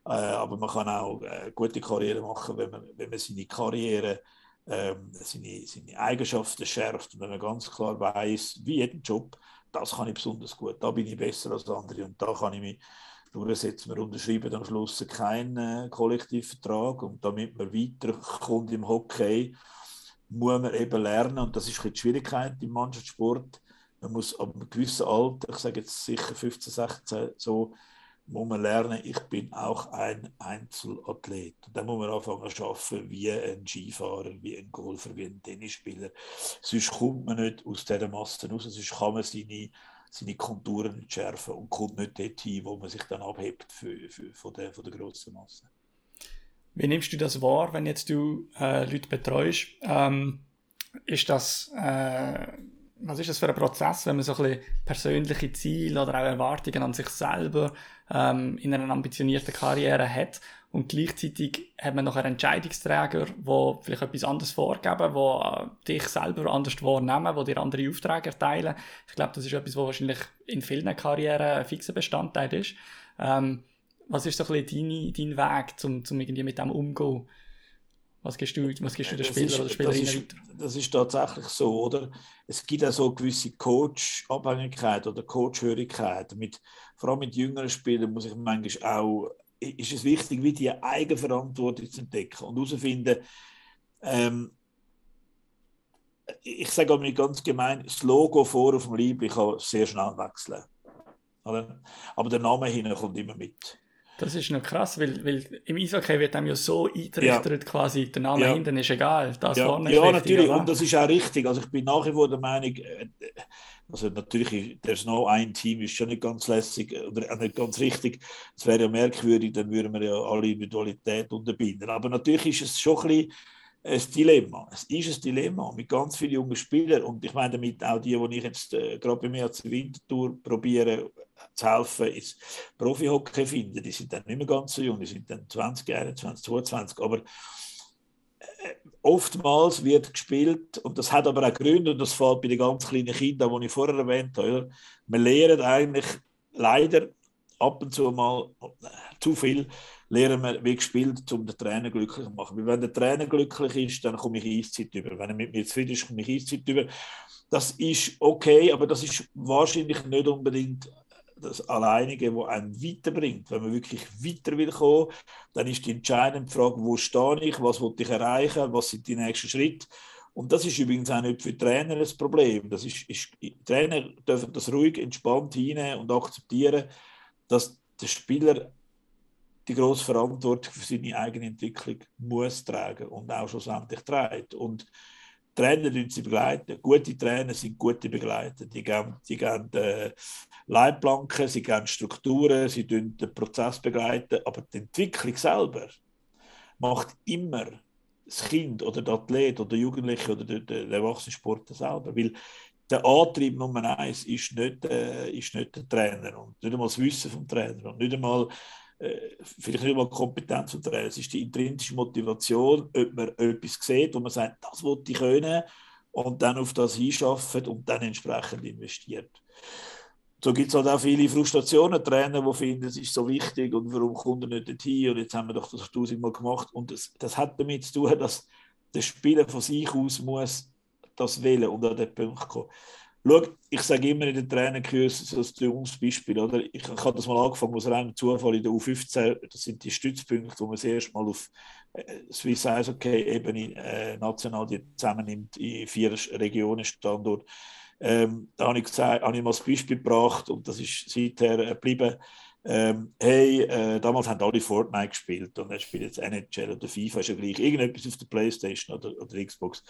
Äh, aber man kann auch äh, gute Karriere machen, wenn man, wenn man seine Karriere ähm, seine, seine Eigenschaften schärft und wenn man ganz klar weiß, wie jeden Job, das kann ich besonders gut, da bin ich besser als andere und da kann ich mich durchsetzen. Wir unterschreiben am Schluss keinen äh, Kollektivvertrag und damit man weiterkommt im Hockey, muss man eben lernen, und das ist die Schwierigkeit im Mannschaftssport, man muss ab einem gewissen Alter, ich sage jetzt sicher 15, 16, so, muss man lernen, ich bin auch ein Einzelathlet. Und dann muss man anfangen zu arbeiten wie ein Skifahrer, wie ein Golfer, wie ein Tennisspieler. Sonst kommt man nicht aus dieser Masse raus, sonst kann man seine, seine Konturen nicht schärfen und kommt nicht dorthin, wo man sich dann abhebt für, für, von, der, von der grossen Masse. Wie nimmst du das wahr, wenn jetzt du äh, Leute betreust? Ähm, ist das äh, was ist das für ein Prozess, wenn man so ein bisschen persönliche Ziele oder auch Erwartungen an sich selber ähm, in einer ambitionierten Karriere hat und gleichzeitig hat man noch einen Entscheidungsträger, wo vielleicht etwas anderes vorgeben, wo äh, dich selber anders wahrnehmen, wo dir andere Aufträge erteilen. Ich glaube, das ist etwas, was wahrscheinlich in vielen Karrieren ein fixer Bestandteil ist. Ähm, was ist so ein bisschen dein, dein Weg, um, um irgendwie mit dem umzugehen? Was gibst du, was gibst du den Spieler oder Spielerinnen das? Das ist tatsächlich so, oder? Es gibt auch so gewisse Coach-Abhängigkeit oder Coach-Hörigkeit. Mit, vor allem mit jüngeren Spielern muss ich manchmal auch, ist es wichtig, wie die Eigenverantwortung zu entdecken und herauszufinden, ähm, ich sage mir ganz gemein, das Logo vor auf dem Liebling kann sehr schnell wechseln. Oder? Aber der Name hinten kommt immer mit. Das ist noch krass, weil, weil im Eishockey wird einem ja so eingerichtet, ja. quasi, der Name ja. hinten ist egal, das ja. vorne ist Ja, natürlich, und das ist auch richtig. Also ich bin nach wie vor der Meinung, äh, also natürlich, there's no ein Team ist schon nicht ganz lässig oder nicht ganz richtig. Es wäre ja merkwürdig, dann würden wir ja alle Individualität unterbinden. Aber natürlich ist es schon ein bisschen ein Dilemma. Es ist ein Dilemma mit ganz vielen jungen Spielern und ich meine damit auch die, die ich jetzt äh, gerade bei mir als Wintertour probiere zu helfen, ins Profi-Hockey finden. Die sind dann nicht mehr ganz so jung, die sind dann 20, 21, 22. Aber äh, oftmals wird gespielt, und das hat aber auch Gründe, und das fällt bei den ganz kleinen Kindern, die ich vorher erwähnt habe. Man lernt eigentlich leider ab und zu mal äh, zu viel lernen wir, wie gespielt, um den Trainer glücklich zu machen. Weil wenn der Trainer glücklich ist, dann komme ich Eiszeit über. Wenn er mit mir zufrieden ist, komme ich Eiszeit über. Das ist okay, aber das ist wahrscheinlich nicht unbedingt das Alleinige, was einen weiterbringt. Wenn man wirklich weiter will kommen, dann ist die entscheidende Frage, wo stehe ich, was will ich erreichen, was sind die nächsten Schritte. Und das ist übrigens auch nicht für Trainer das Problem. Das ist, ist, Trainer dürfen das ruhig, entspannt hinnehmen und akzeptieren, dass der Spieler die grosse Verantwortung für seine eigene Entwicklung muss tragen und auch schlussendlich trägt. Und Trainer die sie begleiten. Gute Trainer sind gute Begleiter. Die geben, die geben äh, Leitplanken, sie geben Strukturen, sie begleiten den Prozess begleiten. Aber die Entwicklung selber macht immer das Kind oder der Athlet oder der Jugendliche oder der, der, der Erwachsenensportler selber. Weil der Antrieb Nummer eins ist nicht, äh, ist nicht der Trainer und nicht einmal das Wissen vom Trainer und nicht einmal äh, vielleicht nicht einmal Kompetenz vom Trainer. Es ist die intrinsische Motivation, ob man etwas sieht, wo man sagt, das wollte ich können und dann auf das hinschafft und dann entsprechend investiert. So gibt es halt auch viele Frustrationen, Trainer, die finden, es ist so wichtig und warum kommt er nicht dorthin und jetzt haben wir doch das tausendmal gemacht und das, das hat damit zu tun, dass der Spieler von sich aus muss das wählen und an den Punkt kommen. Schau, ich sage immer in den Trainerkursen, das ist ein Beispiel, oder? Ich, ich habe das mal angefangen aus reinem Zufall in der U15, das sind die Stützpunkte, wo man das erste Mal auf äh, Swiss Eishockey-Ebene äh, national die zusammennimmt in vier Regionen Standort. Ähm, da habe ich, gesagt, habe ich mal das Beispiel gebracht und das ist seither geblieben ähm, hey, äh, damals haben alle Fortnite gespielt und er spielt jetzt NHL oder FIFA, ist ja gleich irgendetwas auf der Playstation oder, oder Xbox.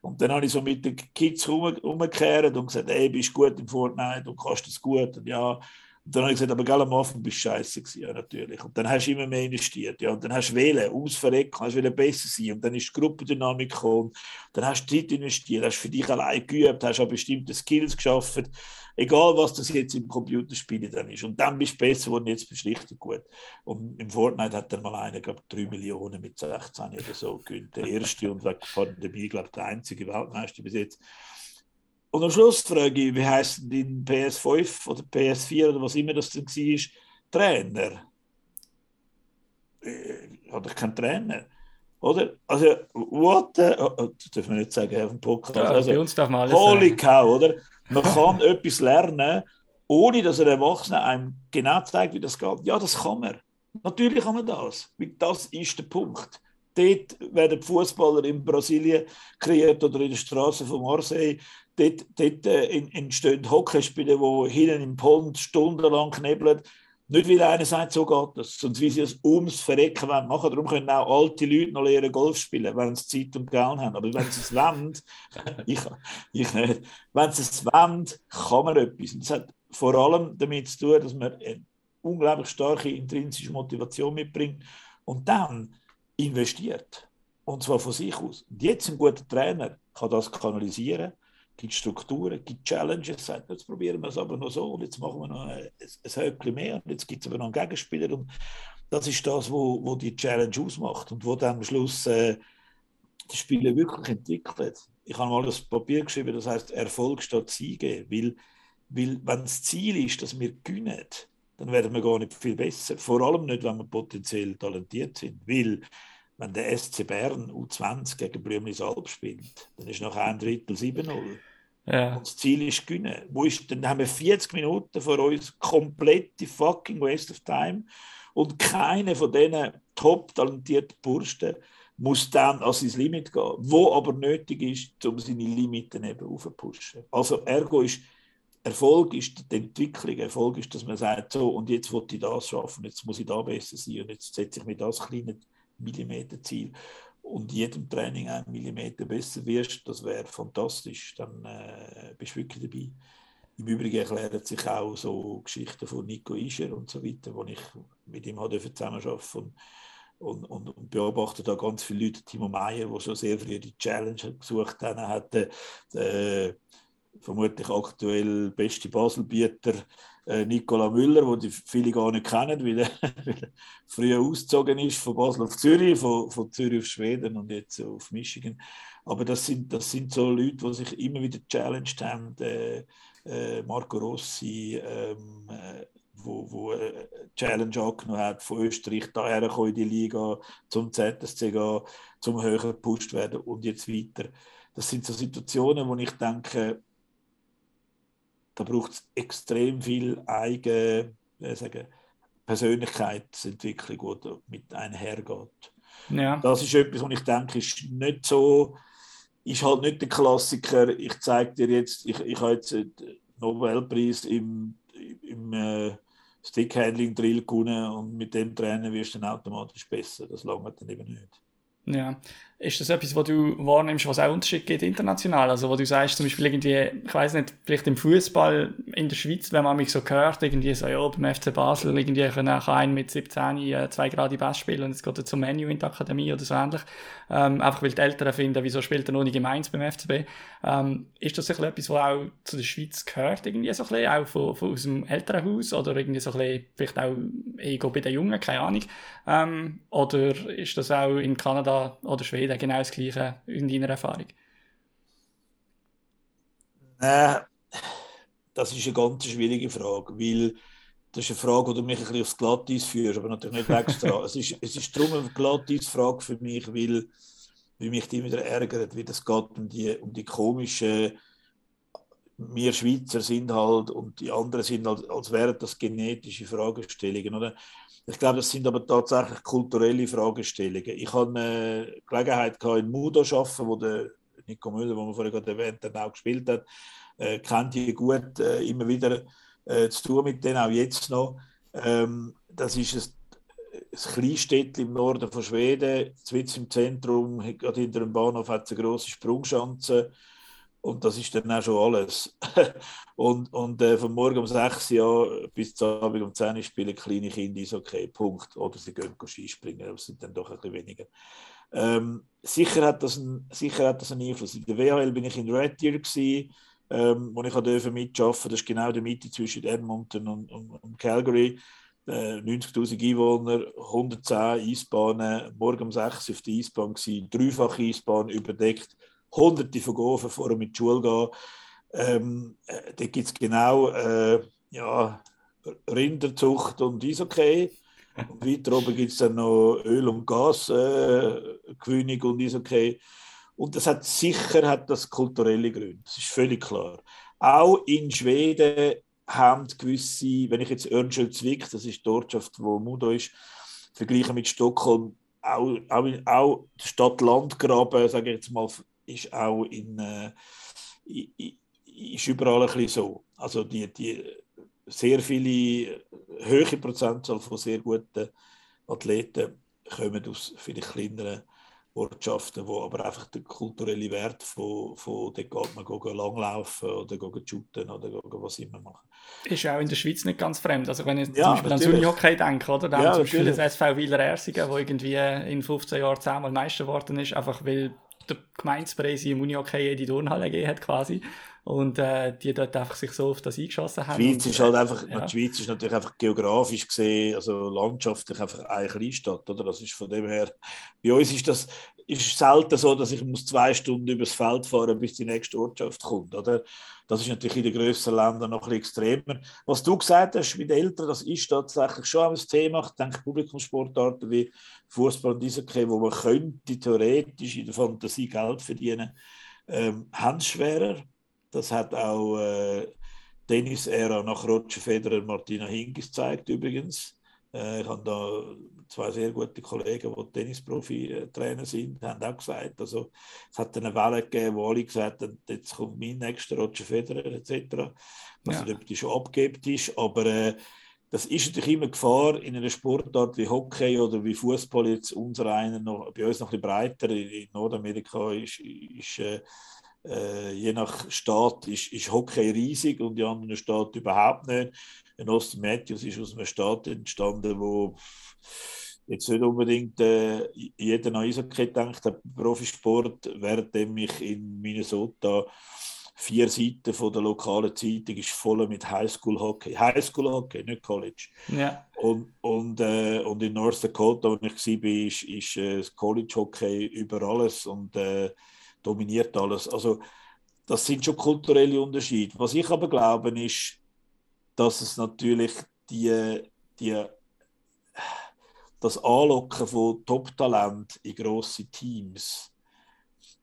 Und dann habe ich so mit den Kids rum, rumgekehrt und gesagt, hey, bist du gut in Fortnite und kannst das gut und ja. Dann habe ich gesagt, aber gell, am Anfang bist du scheiße gewesen, ja, natürlich. Und dann hast du immer mehr investiert, ja. Und dann hast du wählen, ausverrecken, hast du besser sein. Und dann ist die Gruppendynamik gekommen. Dann hast du Zeit investiert, hast für dich allein geübt, hast auch bestimmte Skills geschaffen egal was das jetzt im Computerspiel dann ist. Und dann bist du besser geworden, jetzt bist du richtig gut. Und im Fortnite hat dann mal einer, glaube ich, 3 Millionen mit 16 oder so gewinnt. Der erste und von dabei, glaube ich, der einzige Weltmeister bis jetzt. Und am Schluss frage ich, wie heißt denn dein PS5 oder PS4 oder was immer das dann war, Trainer? Äh, hatte ich keinen Trainer. Oder? Also, what the, oh, oh das dürfen wir nicht sagen auf dem Podcast. Ja, also, bei uns darf man alles Holy sagen. cow, oder? Man kann etwas lernen, ohne dass ein Erwachsener einem genau zeigt, wie das geht. Ja, das kann man. Natürlich kann man das. Das ist der Punkt. dort werden Fußballer in Brasilien kreiert oder in der Straße von Marseille. Dort, dort äh, entstehen Hockeyspiele, die hinten im Pond stundenlang knebeln. Nicht, weil einer sagt, so geht das, sondern weil sie es ums Verrecken machen wollen. Darum können auch alte Leute noch lernen Golf spielen, wenn sie Zeit und Geld haben. Aber wenn sie es wollen, ich, ich nicht, wenn sie es wollen, kann man etwas. Und das hat vor allem damit zu tun, dass man eine unglaublich starke intrinsische Motivation mitbringt und dann investiert. Und zwar von sich aus. Und jetzt ein guter Trainer kann das kanalisieren gibt Strukturen, gibt Challenges, sagt, jetzt probieren wir es aber noch so und jetzt machen wir noch ein, ein mehr und jetzt gibt es aber noch einen Gegenspieler und das ist das, wo, wo die Challenge ausmacht und wo dann am Schluss äh, die Spiele wirklich entwickelt. Ich habe mal das Papier geschrieben, das heißt Erfolg statt Siege, weil, weil wenn das Ziel ist, dass wir gewinnen, dann werden wir gar nicht viel besser. Vor allem nicht, wenn wir potenziell talentiert sind, weil wenn der SC Bern U20 gegen Blümlis-Alb spielt, dann ist nach einem Drittel 7-0. Ja. Und das Ziel ist gewinnen. Wo ist, dann haben wir 40 Minuten vor uns komplette fucking Waste of Time und keine von diesen top talentierten Bursten muss dann an sein Limit gehen, wo aber nötig ist, um seine Limiten eben aufzupushen. Also ergo ist Erfolg ist die Entwicklung, Erfolg ist, dass man sagt, so und jetzt will ich das schaffen, jetzt muss ich da besser sein und jetzt setze ich mir das kleine Millimeterziel und jedem Training ein Millimeter besser wirst, das wäre fantastisch, dann äh, bist du wirklich dabei. Im Übrigen erklären sich auch so Geschichten von Nico Ischer und so weiter, wo ich mit ihm zusammenarbeiten und, und, und, und beobachte da ganz viele Leute, Timo Meyer, der schon sehr früh die Challenge gesucht hat, hat äh, vermutlich aktuell beste Baselbieter äh, Nicola Müller, den die viele gar nicht kennen, weil er, er früher ausgezogen ist von Basel auf Zürich, von, von Zürich auf Schweden und jetzt auf Michigan. Aber das sind, das sind so Leute, die sich immer wieder challenged haben. Äh, äh, Marco Rossi, ähm, äh, wo, wo äh, Challenge angenommen hat, von Österreich daher in die Liga, zum ZSC gehen, zum höher gepusht werden und jetzt weiter. Das sind so Situationen, wo ich denke, da braucht es extrem viel eigene äh, sagen, Persönlichkeitsentwicklung, die mit einhergeht. Ja. Das ist etwas, was ich denke, ist nicht so, ist halt nicht der Klassiker, ich zeige dir jetzt, ich, ich habe jetzt den Nobelpreis im, im äh, Stickhandling-Drill gewonnen und mit dem Trainer wirst du dann automatisch besser. Das langt dann eben nicht. Ja. Ist das etwas, was du wahrnimmst, was auch Unterschied gibt international? Also, wo du sagst, zum Beispiel irgendwie, ich weiß nicht, vielleicht im Fußball in der Schweiz, wenn man mich so hört, irgendwie so, ja, beim FC Basel, irgendwie kann auch ein mit 17 äh, zwei Grad Bass spielen und jetzt geht er zum Menü in die Akademie oder so ähnlich. Ähm, einfach weil die Eltern finden, wieso spielt er noch nicht gemeins beim FCB? Ähm, ist das etwas, was auch zu der Schweiz gehört, irgendwie so ein bisschen, auch von, von aus dem Elternhaus oder irgendwie so ein bisschen, vielleicht auch Ego bei den Jungen, keine Ahnung. Ähm, oder ist das auch in Kanada oder Schweden Schweden genau das Gleiche in deiner Erfahrung? Äh, das ist eine ganz schwierige Frage, weil das ist eine Frage, die du mich ein bisschen aufs Glatteis führst, aber natürlich nicht extra. es, ist, es ist darum eine Glatteis-Frage für mich, weil, weil mich die wieder ärgert, wie das geht um die, um die komische wir Schweizer sind halt und die anderen sind halt, als wären das genetische Fragestellungen. Oder? Ich glaube, das sind aber tatsächlich kulturelle Fragestellungen. Ich habe eine Gelegenheit gehabt, in Mudo zu arbeiten, wo der Nico Müller, den wir vorhin gerade erwähnt haben, auch gespielt hat. Äh, kennt die gut, äh, immer wieder äh, zu tun mit denen, auch jetzt noch. Ähm, das ist ein, ein Kleinstädtchen im Norden von Schweden, zwischen im Zentrum, gerade hinter dem Bahnhof hat es eine große Sprungschanze und das ist dann auch schon alles. und und äh, von morgen um 6 Uhr bis zum Abend um 10 Uhr spielen kleine Kinder ist okay, Punkt. Oder sie gehen Skispringen, aber es sind dann doch ein bisschen weniger. Ähm, sicher, hat das ein, sicher hat das einen Einfluss. In der WHL bin ich in Red Deer, gewesen, ähm, wo ich durfte mitarbeiten Das ist genau die Mitte zwischen Edmonton und, und, und Calgary. Äh, 90.000 Einwohner, 110 Eisbahnen, morgen um 6 Uhr auf der Eisbahn gewesen, dreifach Eisbahn überdeckt hunderte von Gofen vor mit die Schule gehen. Ähm, äh, da gibt es genau äh, ja, Rinderzucht und Eishockey. Und weiter oben gibt es dann noch Öl- und Gasgewinnung äh, und Eishockey. Und das hat sicher hat das kulturelle Gründe, das ist völlig klar. Auch in Schweden haben gewisse, wenn ich jetzt Örnsköldsvik, das ist die Ortschaft, wo Mudo ist, vergleiche mit Stockholm, auch, auch, auch Stadt-Land-Graben, sage ich jetzt mal, ist auch in, äh, ist überall ein bisschen so. Also die, die sehr viele hohe Prozentzahl von sehr guten Athleten kommen aus vielleicht kleineren Ortschaften, wo aber einfach der kulturelle Wert von, von dort geht man gehen langlaufen oder gehen shooten oder gehen was immer machen. Ist auch in der Schweiz nicht ganz fremd. Also wenn ich ja, zum Beispiel natürlich. an Unihockey denke, oder? Da ja, zum Beispiel das SV Wieler Ersingen, wo irgendwie in 15 Jahren zehnmal Meister geworden ist, einfach weil der Gemeindepräsi im Unihockey in die Turnhalle gegeben hat quasi und äh, die dort einfach sich so auf das eingeschossen haben. Die Schweiz ist halt einfach, ja. die Schweiz ist natürlich einfach geografisch gesehen, also landschaftlich einfach eine Kleinstadt, oder? Das ist von dem her, bei uns ist das ist selten so, dass ich muss zwei Stunden übers Feld fahren, bis die nächste Ortschaft kommt, oder? Das ist natürlich in den grösseren Ländern noch ein extremer. Was du gesagt hast mit Eltern, das ist tatsächlich schon ein Thema. Ich denke, Publikumssportarten wie Fußball und Eishockey, wo man könnte theoretisch in der Fantasie Geld verdienen, ähm, haben es schwerer das hat auch äh, Tennis-Ära nach Roger Federer Martina Hingis gezeigt übrigens. Äh, ich habe da zwei sehr gute Kollegen, die Tennisprofi-Trainer sind, haben auch gesagt, also es hat eine Welle gegeben, wo alle gesagt haben, jetzt kommt mein nächster Roger Federer etc. Also ja. ob die schon abgebt ist, aber äh, das ist natürlich immer Gefahr in einer Sportart wie Hockey oder wie Fußball jetzt unser einer noch bei uns noch ein bisschen breiter in Nordamerika ist, ist äh, äh, je nach Staat ist, ist Hockey riesig und die anderen Staaten überhaupt nicht. In Austin Matthews ist aus einem Staat entstanden, wo jetzt nicht unbedingt äh, jeder an Eishockey denkt, der Profisport, währenddem ich in Minnesota vier Seiten von der lokalen Zeitung ist voll mit Highschool Hockey. Highschool Hockey, nicht College. Ja. Und, und, äh, und in North Dakota, wo ich war, ist, ist äh, College Hockey über alles. Und äh, dominiert alles. Also das sind schon kulturelle Unterschiede. Was ich aber glaube, ist, dass es natürlich die, die, das Anlocken von Top-Talent in grosse Teams,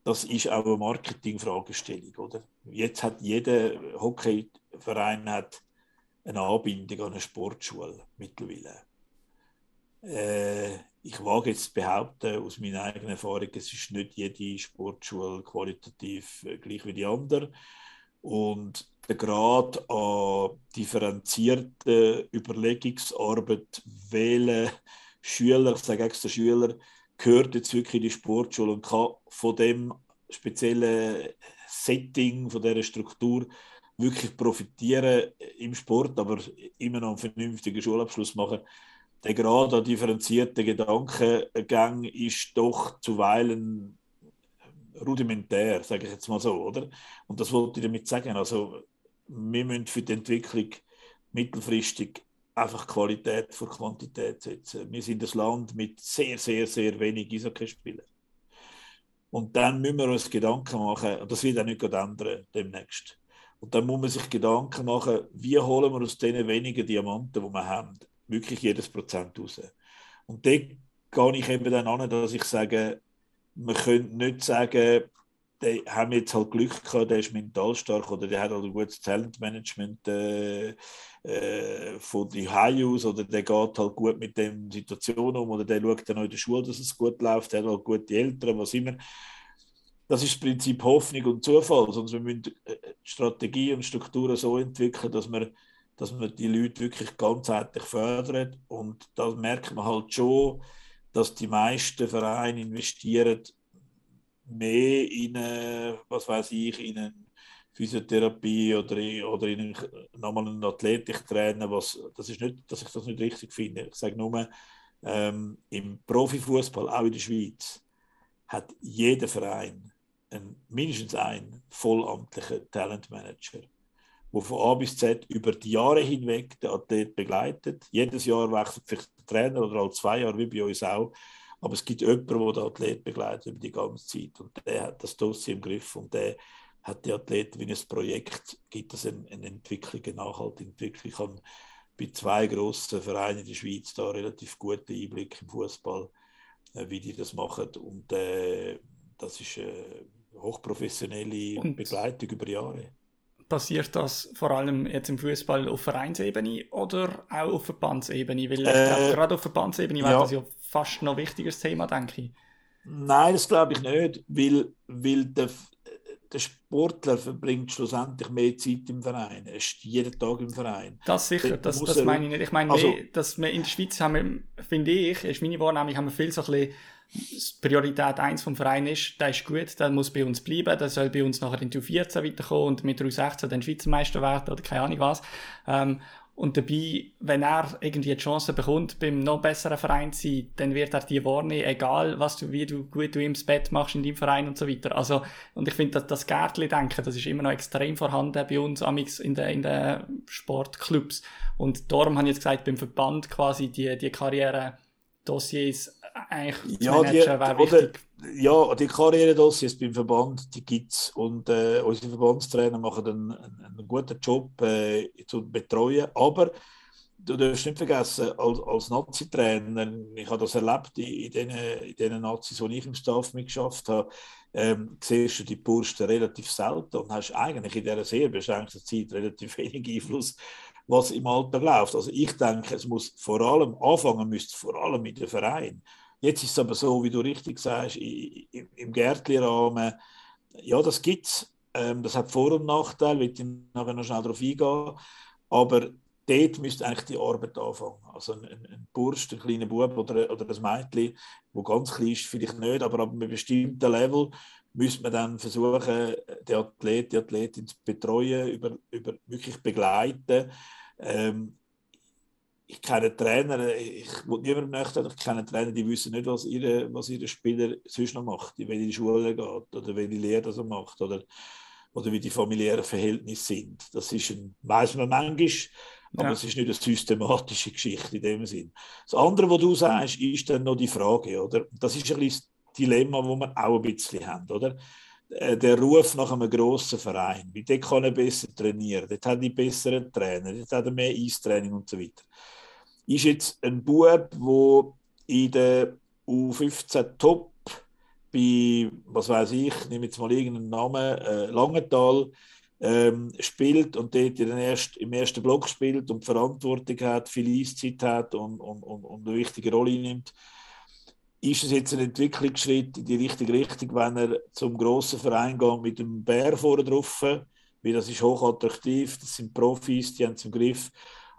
das ist auch eine Marketing-Fragestellung, oder? Jetzt hat jeder Hockeyverein hat eine Anbindung an eine Sportschule mittlerweile. Äh, ich wage jetzt zu behaupten, aus meiner eigenen Erfahrung, es ist nicht jede Sportschule qualitativ äh, gleich wie die andere. Und der Grad an differenzierter Überlegungsarbeit, welche Schüler, ich sage extra Schüler, gehört jetzt wirklich in die Sportschule und kann von dem speziellen Setting, von dieser Struktur wirklich profitieren im Sport, aber immer noch einen vernünftigen Schulabschluss machen der Grad an differenzierten Gedankengang ist doch zuweilen rudimentär, sage ich jetzt mal so, oder? Und das wollte ich damit sagen. Also, wir müssen für die Entwicklung mittelfristig einfach Qualität vor Quantität setzen. Wir sind das Land mit sehr, sehr, sehr wenig Eishockeyspielern. Und dann müssen wir uns Gedanken machen, und das wird auch nicht ändern demnächst. Und dann muss man sich Gedanken machen, wie holen wir aus diesen wenigen Diamanten, die wir haben, wirklich jedes Prozent raus. Und dort gehe ich eben dann an, dass ich sage, man könnte nicht sagen, die haben jetzt halt Glück gehabt, der ist mental stark oder der hat halt ein gutes Talentmanagement äh, äh, von die aus oder der geht halt gut mit den Situationen um oder der schaut dann auch in der Schule, dass es gut läuft, der hat halt gute Eltern, was immer. Das ist das Prinzip Hoffnung und Zufall, sonst wir müssen äh, Strategie und Strukturen so entwickeln, dass wir dass man die Leute wirklich ganzheitlich fördert. Und da merkt man halt schon, dass die meisten Vereine investieren mehr in, eine, was weiß ich, in eine Physiotherapie oder in, oder in nochmal einen Athletiktrainer. Was, das ist nicht, dass ich das nicht richtig finde. Ich sage nur, ähm, im Profifußball, auch in der Schweiz, hat jeder Verein einen, mindestens einen vollamtlichen Talentmanager wo von A bis Z über die Jahre hinweg den Athlet begleitet. Jedes Jahr wechselt sich der Trainer oder alle zwei Jahre, wie bei uns auch. Aber es gibt jemanden, der den Athlet begleitet über die ganze Zeit. Und der hat das Dossier im Griff und der hat die Athleten wie ein Projekt, gibt es eine, eine Entwicklung, eine nachhaltige Entwicklung. Ich habe bei zwei grossen Vereinen in der Schweiz da relativ guten Einblick im Fußball, äh, wie die das machen. Und äh, das ist eine hochprofessionelle und Begleitung über Jahre passiert das vor allem jetzt im Fußball auf Vereinsebene oder auch auf Verbandsebene? Weil ich Äh, glaube, gerade auf Verbandsebene wäre ja. das ja fast noch ein wichtiges Thema, denke ich. Nein, das glaube ich nicht, weil, weil der, der Sportler verbringt schlussendlich mehr Zeit im Verein. Er ist jeden Tag im Verein. Das sicher, das, das meine ich nicht. Ich meine, Also- mehr, dass wir in der Schweiz haben wir, finde ich, ist meine Wahrnehmung, haben wir viel so ein bisschen Priorität 1 vom Verein ist, der ist gut, der muss bei uns bleiben, der soll bei uns nachher in die U14 weiterkommen und mit der U16 dann Schweizer Meister werden oder keine Ahnung was. Ähm, und dabei, wenn er irgendwie die Chance bekommt, beim noch besseren Verein zu sein, dann wird er die wahrnehmen, egal was du, wie du gut du ihm das Bett machst in deinem Verein und so weiter. Also, und ich finde, dass das Gärtli-Denken, das ist immer noch extrem vorhanden bei uns amix in den, in den Sportclubs. Und darum habe ich jetzt gesagt, beim Verband quasi die, die Karriere-Dossiers eigentlich Ja, die, managen, wäre wichtig. ja, die Karrieredossiers beim Verband, die gibt es. Und äh, unsere Verbandstrainer machen einen, einen, guten Job äh, zu betreuen. Aber du darfst nicht vergessen, als, als Nazi-Trainer, ich habe das erlebt in, in, den, in den Nazis, wo ich im Staff mitgeschafft habe, ähm, siehst du die Bursten relativ selten und hast eigentlich in dieser sehr beschränkten Zeit relativ wenig Einfluss, was im Alltag läuft. Also ich denke, es muss vor allem, anfangen müsste vor allem mit dem Verein. Jetzt ist es aber so, wie du richtig sagst, im Gärtli-Rahmen, ja, das gibt es. Ähm, das hat Vor- und Nachteile, will ich nachher noch schnell darauf eingehen. Aber dort müsste eigentlich die Arbeit anfangen. Also ein, ein, ein Bursch, ein kleiner Bub oder, oder ein Mädchen, wo ganz klein ist, vielleicht nicht, aber ab einem bestimmten Level müsste man dann versuchen, den Athlet, die Athletin zu betreuen, über, über wirklich begleiten. Ähm, ich kenne Trainer, ich will niemandem möchten, ich kenne Trainer, die wissen nicht, was ihre, was ihre Spieler sonst noch macht, wenn in die Schule geht oder wenn die Lehre das macht oder, oder wie die familiären Verhältnisse sind. Das ist ein, weiss man manchmal, aber Ja. es ist nicht eine systematische Geschichte in dem Sinn. Das andere, was du sagst, ist dann noch die Frage, oder? Das ist ein bisschen das Dilemma, das wir auch ein bisschen haben, oder? Äh, Der Ruf nach einem grossen Verein, weil dort kann er besser trainieren, dort hat er bessere Trainer, dort hat er mehr Eistraining und so weiter. Ist jetzt ein Bub, der in der U15 Top bei, was weiß ich, nehme jetzt mal irgendeinen Namen, äh, Langenthal, ähm, spielt und dort den erst, im ersten Block spielt und Verantwortung hat, viel Eiszeit hat und, und, und, und eine wichtige Rolle nimmt, ist es jetzt ein Entwicklungsschritt in die richtige Richtung, wenn er zum grossen Verein geht mit dem Bär vorne drauf, weil das ist hochattraktiv, das sind Profis, die haben es im Griff.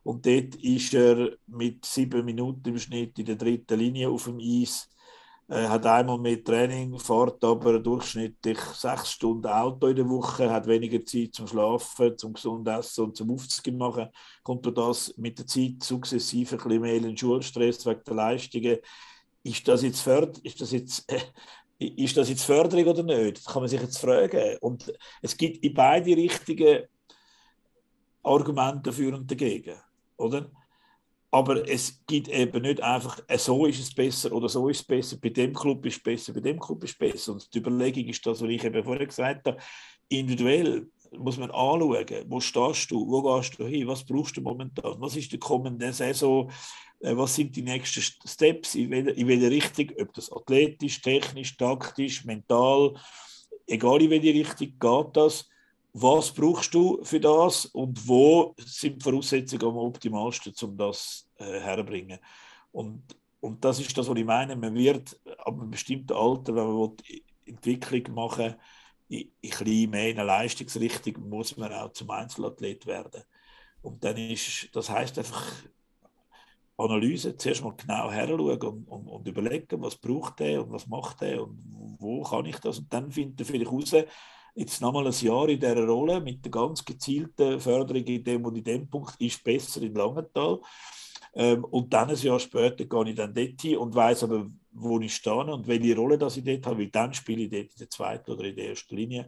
Und dort ist er mit sieben Minuten im Schnitt in der dritten Linie auf dem Eis. Er hat einmal mehr Training, fährt aber durchschnittlich sechs Stunden Auto in der Woche, hat weniger Zeit zum Schlafen, zum gesund essen und zum Aufzugehen machen. Kommt durch das mit der Zeit sukzessive ein bisschen mehr in den Schulstress wegen der Leistungen. Ist das jetzt, Förd ist das jetzt, äh, ist das jetzt Förderung oder nicht? Das kann man sich jetzt fragen. Und es gibt in beide Richtungen Argumente dafür und dagegen, oder? Aber es gibt eben nicht einfach, äh, so ist es besser oder so ist es besser, bei dem Club ist es besser, bei dem Club ist es besser. Und die Überlegung ist das, was ich eben vorher gesagt habe, individuell muss man anschauen, wo stehst du, wo gehst du hin, was brauchst du momentan, was ist die kommende Saison, äh, was sind die nächsten Steps, in in welcher Richtung, ob das athletisch, technisch, taktisch, mental, egal in welche Richtung geht das, was brauchst du für das und wo sind die Voraussetzungen am optimalsten, um das äh, herzubringen. Und, und das ist das, was ich meine. Man wird ab einem bestimmten Alter, wenn man will, Entwicklung machen in, in ein mehr in eine Leistungsrichtung, muss man auch zum Einzelathlet werden. Und dann ist, das heißt einfach Analyse, zuerst mal genau heranschauen und, und, und überlegen, was braucht er und was macht er und wo kann ich das. Und dann findet er vielleicht raus, jetzt nochmal ein Jahr in dieser Rolle mit der ganz gezielten Förderung in dem und in dem Punkt ist besser in Langenthal. Ähm, und dann ein Jahr später gehe ich dann dort hin und weiß aber, wo ich stehe und welche Rolle das ich dort habe, weil dann spiele ich dort in der zweiten oder in der ersten Linie.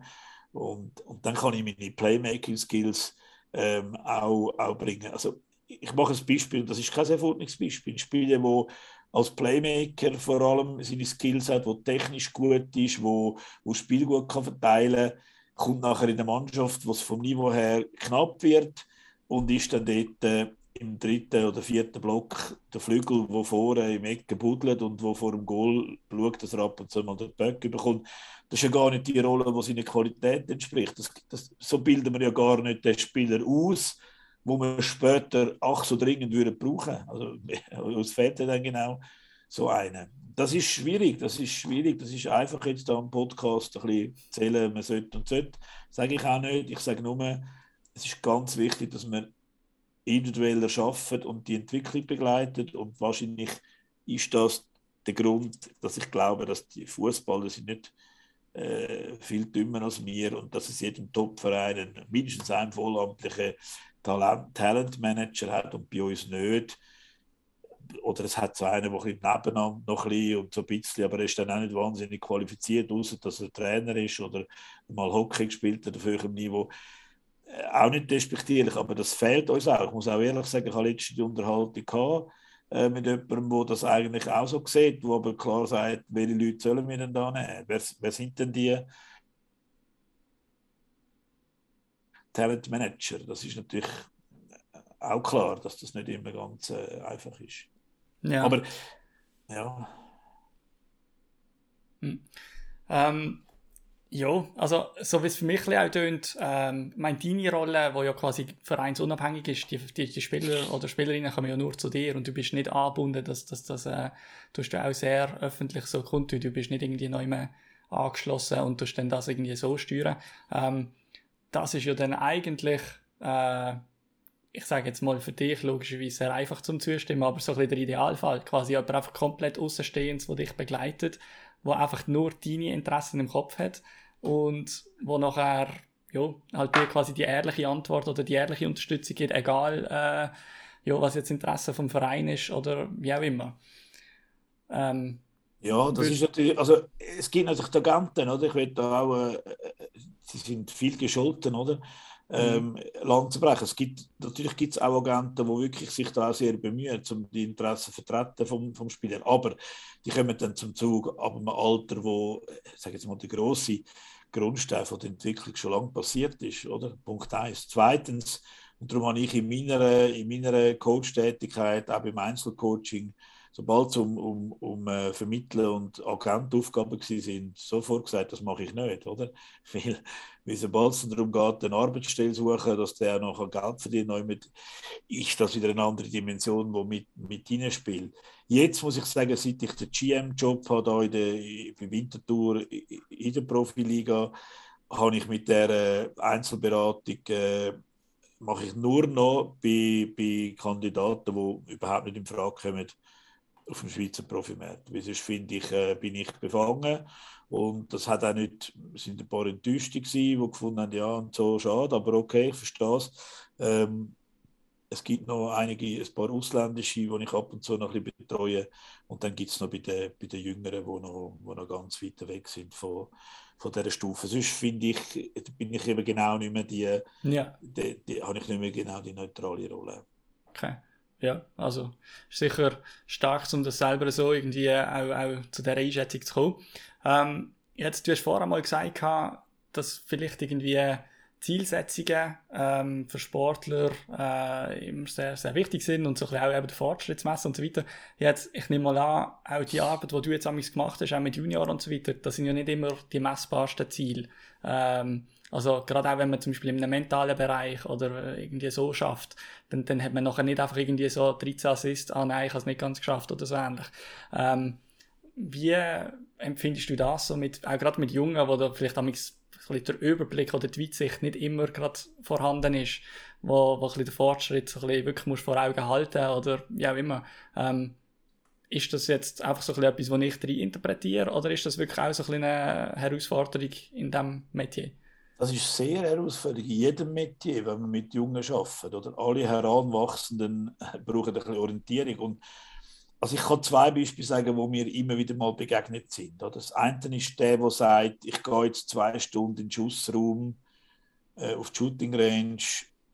Und, und dann kann ich meine Playmaking-Skills ähm, auch, auch bringen. Also ich mache ein Beispiel, das ist kein Erfolgsbeispiel. Spiele, wo als Playmaker vor allem seine Skills hat, wo technisch gut ist, wo, wo Spiel gut kann verteilen kann, kommt nachher in eine Mannschaft, wo es vom Niveau her knapp wird und ist dann dort äh, im dritten oder vierten Block der Flügel, wo vorne im Ecken buddelt und wo vor dem Goal schaut, dass er ab und zu mal den Böck bekommt. Das ist ja gar nicht die Rolle, die seiner Qualität entspricht. Das, das, so bilden wir ja gar nicht den Spieler aus, wo wir später ach so dringend würden brauchen. Also uns fehlt dann genau so einen. Das ist schwierig, das ist schwierig. Das ist einfach jetzt da am Podcast ein bisschen zählen, man sollte und sollte. Sage ich auch nicht. Ich sage nur, es ist ganz wichtig, dass man individuell erschaffen und die Entwicklung begleitet. Und wahrscheinlich ist das der Grund, dass ich glaube, dass die Fußballer sind nicht äh, viel dümmer als wir und dass es jedem Topverein mindestens einen vollamtlichen Talent, Talentmanager hat und bei uns nicht. Oder es hat so einen, der ein nebeneinander noch ein bisschen und so ein bisschen, aber er ist dann auch nicht wahnsinnig qualifiziert, außer dass er Trainer ist oder mal Hockey gespielt hat auf höherem Niveau. Äh, auch nicht despektierlich, aber das fehlt uns auch. Ich muss auch ehrlich sagen, ich habe letzte die Unterhaltung gehabt, äh, mit jemandem, der das eigentlich auch so sieht, der aber klar sagt, welche Leute sollen wir denn da nehmen? Wer, wer sind denn die Talentmanager? Das ist natürlich auch klar, dass das nicht immer ganz äh, einfach ist. Ja. Aber ja. Hm. Ähm, ja, also so wie es für mich auch tönt, ähm, meine deine Rolle, die ja quasi vereinsunabhängig ist, die, die, die, Spieler oder Spielerinnen kommen ja nur zu dir und du bist nicht angebunden, dass das, das, äh, du hast ja auch sehr öffentlich so kundtun, du bist nicht irgendwie neu mehr angeschlossen und du dann das irgendwie so steuern. Ähm, das ist ja dann eigentlich, äh, ich sage jetzt mal für dich logischerweise sehr einfach zum Zustimmen, aber so ein bisschen der Idealfall, quasi jemand einfach komplett außenstehend, der dich begleitet, wo einfach nur deine Interessen im Kopf hat und wo nachher ja, halt dir quasi die ehrliche Antwort oder die ehrliche Unterstützung gibt, egal äh, ja, was jetzt Interesse vom Verein ist oder wie auch immer. Ähm, ja, das ist natürlich, also es gibt natürlich die Agenten, oder? Ich will da auch, äh, sie sind viel gescholten, oder? Ähm, mhm. Land zu brechen. Es gibt, natürlich gibt es auch Agenten, die wirklich sich da auch sehr bemühen, um die Interessen zu vertreten vom, vom Spieler. Aber die kommen dann zum Zug ab einem Alter, wo, ich sage jetzt mal, der grosse Grundstein von der Entwicklung schon lange passiert ist, oder? Punkt eins. Zweitens, und darum habe ich in meiner, in meiner Coach-Tätigkeit, auch beim Einzelcoaching, sobald es um, um, um äh, Vermittler und Agentaufgaben sind, sofort gesagt, das mache ich nicht, oder? Weil, weil sobald es darum geht, eine Arbeitsstelle suchen, dass der noch Geld verdient, mit, ist das wieder eine andere Dimension, die mit, mit hineinspielt. Jetzt muss ich sagen, seit ich den GM-Job habe, in der, bei Winterthur in der Profiliga, habe ich mit der äh, Einzelberatung äh, mache ich nur noch bei, bei Kandidaten, die überhaupt nicht in Frage kommen, auf dem Schweizer Profimarkt. Weil sonst finde ich, äh, bin ich befangen. Und das hat auch nicht, es sind ein paar Enttäuschte gewesen, die gefunden haben, ja, und so schade, aber okay, ich verstehe es. Ähm, es gibt noch einige, ein paar ausländische, die ich ab und zu noch ein bisschen betreue. Und dann gibt es noch bei den, bei den Jüngeren, die noch, die noch ganz weit weg sind von, von dieser Stufe. Sonst finde ich, bin ich eben genau nicht mehr die, ja. die, die, habe ich nicht mehr genau die neutrale Rolle. Okay. Ja, also ist sicher stark, um das selber so irgendwie auch, auch zu dieser Einschätzung zu kommen. Ähm, jetzt, du hast vorher mal gesagt, dass vielleicht irgendwie Zielsetzungen ähm, für Sportler äh, immer sehr, sehr wichtig sind und so ein bisschen auch eben der Fortschritt zu messen und so weiter. Jetzt, ich nehme mal an, auch die Arbeit, die du jetzt gemacht hast, auch mit Junior und so weiter, das sind ja nicht immer die messbarsten Ziele. Ähm, also gerade auch wenn man zum Beispiel einem mentalen Bereich oder irgendwie so schafft, dann, dann hat man nachher nicht einfach irgendwie so 13 Assists, ah nein, ich habe es nicht ganz geschafft oder so ähnlich. Ähm, wie empfindest du das so mit, auch gerade mit Jungen, wo da vielleicht bisschen der Überblick oder die Weitsicht nicht immer gerade vorhanden ist, wo, wo ein bisschen der Fortschritt so ein wirklich musst vor Augen halten oder wie auch immer. Ähm, ist das jetzt einfach so ein etwas, was ich interpretiere oder ist das wirklich auch so ein eine Herausforderung in diesem Metier? Das ist sehr herausfordernd in jedem Metier, wenn man mit Jungen arbeitet. Oder? Alle Heranwachsenden brauchen ein bisschen Orientierung. Und also ich kann zwei Beispiele sagen, wo mir immer wieder mal begegnet sind. Das eine ist der, der sagt, ich gehe jetzt zwei Stunden in den Schussraum äh, auf die Shooting Range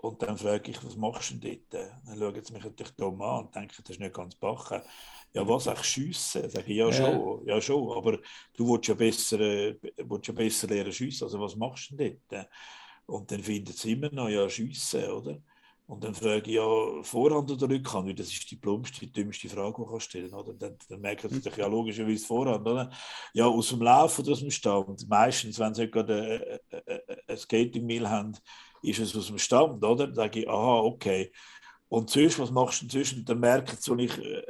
und dann frage ich, was machst du denn dort? Dann schauen sie mich natürlich dumm an und denken, das ist nicht ganz bachen ja, was, eigentlich schiessen? Sag ich, ja, ja, schon, ja schon, aber du willst ja besser, äh, willst ja besser lernen schiessen, also was machst du denn dort? Und dann findet sie immer noch, ja, schiessen, oder? Und dann frage ich ja Vorhand oder Rückhand, weil das ist die plumpste, die dümmste Frage, die ich stellen kann. Dann, dann merken sie sich ja logischerweise Vorhand, oder? Ja, aus dem Lauf oder aus dem Stand. Meistens, wenn sie gerade ein Skating-Mill haben, ist es aus dem Stand, oder? Dann sage ich, aha, okay. Und sonst, was machst du inzwischen? Dann merke ich, wo ich, äh,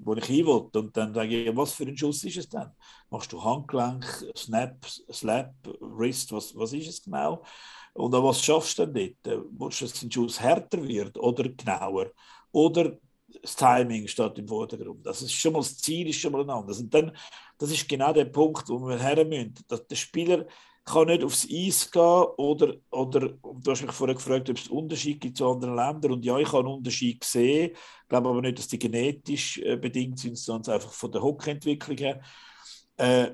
wo ich hin will. Und dann sage ich, was für ein Schuss ist es denn? Machst du Handgelenk, Snap, Slap, Wrist, was, was ist es genau? Und an was schaffst du denn dort? Willst du, dass ein Schuss härter wird oder genauer? Oder das Timing steht im Vordergrund. Das ist schon mal das Ziel, ist schon mal ein anderes. Und dann, das ist genau der Punkt, wo wir her müssen. Dass der Spieler kann nicht aufs Eis gehen oder, oder du hast mich vorher gefragt, ob es Unterschied gibt zu anderen Ländern und ja, ich habe einen Unterschied gesehen, glaube aber nicht, dass die genetisch äh, bedingt sind, sondern einfach von der Hockeyentwicklung her. Äh,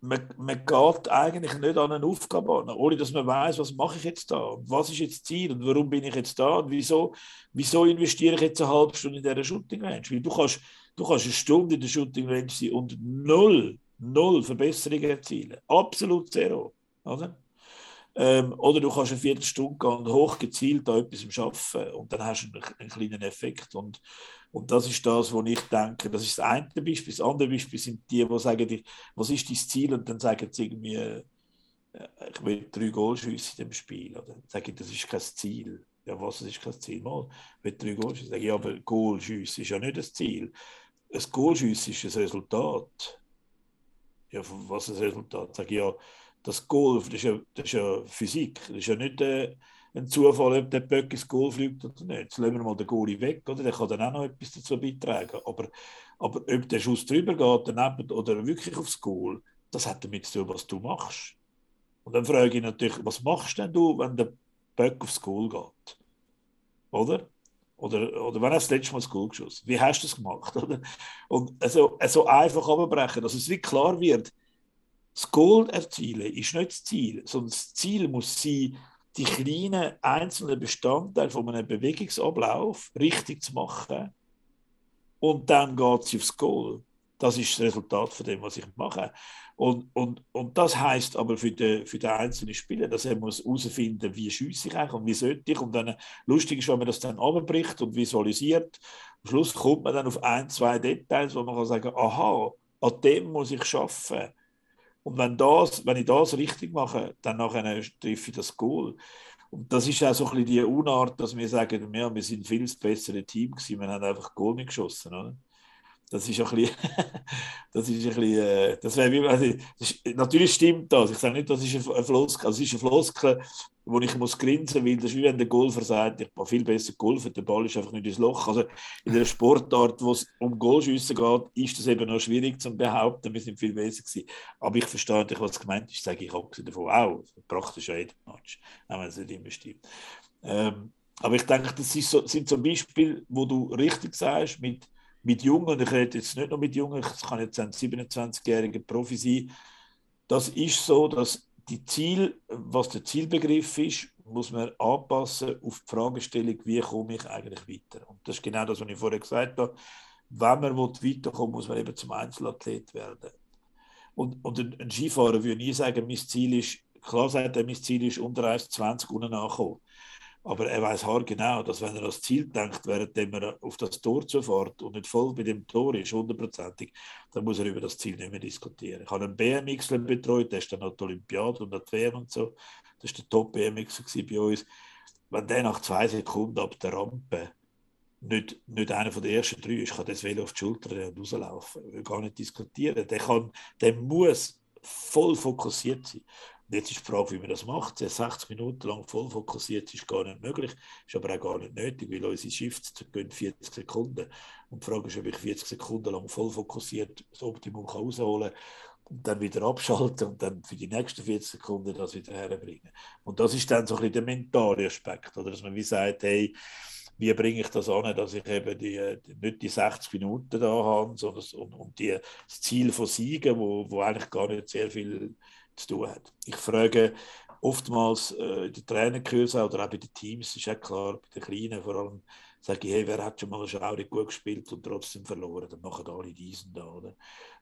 man, man geht eigentlich nicht an eine Aufgabe an, ohne dass man weiß, was mache ich jetzt da und was ist jetzt das Ziel und warum bin ich jetzt da und wieso, wieso investiere ich jetzt eine halbe Stunde in dieser Shooting Range? Weil du kannst, du kannst eine Stunde in der Shooting Range sein und null, null Verbesserungen erzielen. Absolut zero. Oder? Ähm, oder du kannst eine Viertelstunde gehen und hochgezielt an etwas arbeiten und dann hast du einen, einen kleinen Effekt. Und, und das ist das, wo ich denke, das ist das eine Beispiel. Das andere Beispiel sind die, die sagen, was ist dein Ziel? Und dann sagen sie irgendwie, äh, ich will drei Goalschüsse in dem Spiel. Oder sage ich, das ist kein Ziel. Ja, was ist kein Ziel? Mal, ich will drei Goalschüsse. Sage ich, ja, aber Goalschüsse ist ja nicht das Ziel. Ein Goalschüsse ist ein Resultat. Ja, was ist das Resultat? Sage ich, ja, das Goal, das ist ja, das ist ja Physik. Das ist ja nicht äh, ein Zufall, ob der Böck ins Goal fliegt oder nicht. Jetzt lassen wir mal den Goalie weg, oder? der kann dann auch noch etwas dazu beitragen. Aber, aber ob der Schuss drüber geht daneben, oder wirklich aufs Goal, das hat damit zu tun, was du machst. Und dann frage ich natürlich, was machst denn du, wenn der Böck aufs Goal geht? Oder? Oder, oder wenn er das letzte Mal das Goal geschossen Wie hast du das gemacht? Oder? Und also, also einfach abbrechen, dass es wie klar wird, das Goal erzielen ist nicht das Ziel, sondern das Ziel muss sein, die kleinen einzelnen Bestandteile von einem Bewegungsablauf richtig zu machen. Und dann geht es aufs Goal. Das ist das Resultat von dem, was ich mache. Und, und, und das heißt aber für den, für den einzelnen Spieler, dass er muss herausfinden, wie schieße ich eigentlich und wie sollte ich. Und dann lustig ist, wenn man das dann abbricht und visualisiert. Am Schluss kommt man dann auf ein, zwei Details, wo man kann sagen, aha, an dem muss ich arbeiten und wenn, das, wenn ich das richtig mache, dann nachher treffe ich das Goal. Und das ist auch so ein bisschen die Unart, dass wir sagen, ja, wir sind viel bessere Team gewesen, wir haben einfach Goal nicht geschossen. Oder? Das ist ein bisschen, das ist ein bisschen, äh, das wäre also, ist, natürlich stimmt das. Ich sage nicht, das ist ein Floskel, also es ist ein Floskel, wo ich muss grinsen, weil das ist wie wenn der Golfer sagt, ich habe viel besser Golfer, der Ball ist einfach nicht ins Loch. Also in der Sportart, wo es um Goalschüsse geht, ist das eben noch schwierig zu behaupten, wir sind viel besser gewesen. Aber ich verstehe natürlich, was gemeint ist, sage ich abgesehen davon auch, praktisch ja jeden Match, auch wenn es nicht immer stimmt. Ähm, aber ich denke, das so, sind zum Beispiel, wo du richtig sagst, mit mit Jungen, ich rede jetzt nicht nur mit Jungen, es kann jetzt ein 27-jähriger Profi sein, das ist so, dass die Ziel, was der Zielbegriff ist, muss man anpassen auf die Fragestellung, wie komme ich eigentlich weiter. Und das ist genau das, was ich vorher gesagt habe. Wenn man weiterkommen muss man eben zum Einzelathlet werden. Und, und ein Skifahrer würde nie sagen, mein Ziel ist, klar sagt er, mein Ziel ist unter 1,20 unten nachkommen. Aber er weiß genau, dass wenn er das Ziel denkt, während er auf das Tor zufährt und nicht voll bei dem Tor ist, hundertprozentig, dann muss er über das Ziel nicht mehr diskutieren. Ich habe einen BMXler betreut, der ist dann noch die Olympiade und die WM und so. Das war der Top-BMXer bei uns. Wenn der nach zwei Sekunden ab der Rampe nicht, nicht einer von den ersten drei ist, kann das Velo auf die Schulter und rauslaufen. Ich will gar nicht diskutieren. Der, kann, der muss voll fokussiert sein. Und jetzt ist die Frage, wie man das macht. 60 Minuten lang voll fokussiert ist gar nicht möglich, ist aber auch gar nicht nötig, weil unsere Shifts gehen 40 Sekunden. Und die Frage ist, ob ich 40 Sekunden lang voll fokussiert das Optimum kann rausholen kann und dann wieder abschalten und dann für die nächsten 40 Sekunden das wieder herbringen. Und das ist dann so ein bisschen der mentale Aspekt, oder? dass man wie sagt, hey, wie bringe ich das an, dass ich eben die, nicht die 60 Minuten da habe, sondern und, und die, das Ziel von Siegen, wo, wo eigentlich gar nicht sehr viel zu tun hat. Ich frage oftmals äh, den Trainerkursen oder auch bei den Teams, ist ja klar, bei den Kleinen vor allem, sage ich, hey, wer hat schon mal schaurig gut gespielt und trotzdem verloren? Dann machen alle diesen da, oder?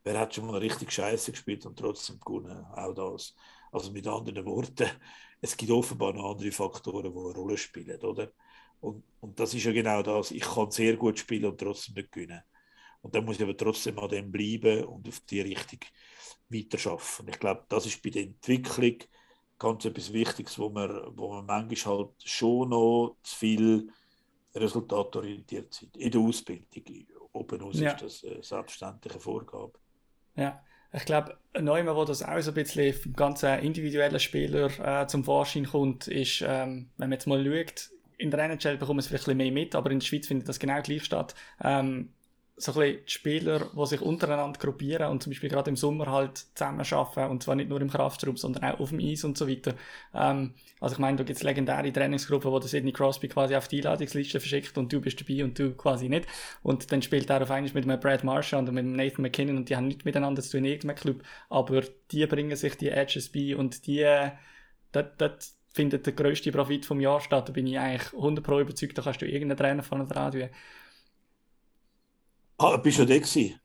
Wer hat schon mal richtig scheiße gespielt und trotzdem gewonnen? Auch das. Also mit anderen Worten, es gibt offenbar noch andere Faktoren, die eine Rolle spielen, oder? Und, und das ist ja genau das. Ich kann sehr gut spielen und trotzdem nicht gewinnen. Und dann muss ich aber trotzdem an dem bleiben und auf die Richtung weiterschaffen. Ich glaube, das ist bei der Entwicklung ganz etwas Wichtiges, wo man, wo man manchmal halt schon noch zu viel resultatorientiert sind. In der Ausbildung. Oben aus ja. ist das eine selbstständige Vorgabe. Ja, ich glaube, neu, wo das auch so ein bisschen vom ganzen individuellen Spieler äh, zum Vorschein kommt, ist, ähm, wenn man jetzt mal schaut, in der NHL bekommen wir es vielleicht ein bisschen mehr mit, aber in der Schweiz findet das genau gleich statt. Ähm, so ein bisschen die Spieler, die sich untereinander gruppieren und zum Beispiel gerade im Sommer halt zusammen arbeiten und zwar nicht nur im Kraftraum, sondern auch auf dem Eis und so weiter. Ähm, also ich meine, da gibt es legendäre Trainingsgruppen, wo der Sidney Crosby quasi auf die Einladungsliste verschickt und du bist dabei und du quasi nicht. Und dann spielt er auf einmal mit einem Brad Marshall und mit einem Nathan McKinnon und die haben nicht miteinander zu tun in irgendeinem Club, aber die bringen sich die Edges bei und die, dort, dort findet der grösste Profit vom Jahr statt. Da bin ich eigentlich 100% Pro überzeugt, da kannst du irgendeinen Trainer von dran tun. Ah, bist du da gewesen?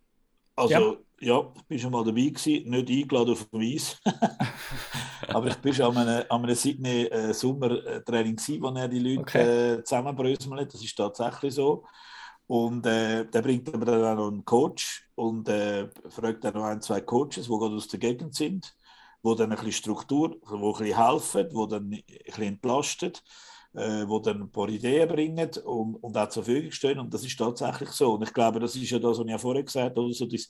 Also, ja. ja, ich bin schon mal dabei gewesen, nicht eingeladen auf dem Eis. Aber ich bin schon an einem, an einem Sydney äh, Sommertraining gewesen, wo er die Leute okay. äh, zusammenbröselt. Das ist tatsächlich so. Und äh, der bringt aber dann auch noch einen Coach und äh, fragt dann noch ein, zwei Coaches, die gerade aus der Gegend sind, wo dann ein bisschen Struktur, wo ein bisschen helfen, wo dann ein bisschen entlasten äh, wo dann ein paar Ideen bringen und, und auch zur Verfügung stehen. Und das ist tatsächlich so. Und ich glaube, das ist ja das, was ich ja vorher gesagt habe, so das,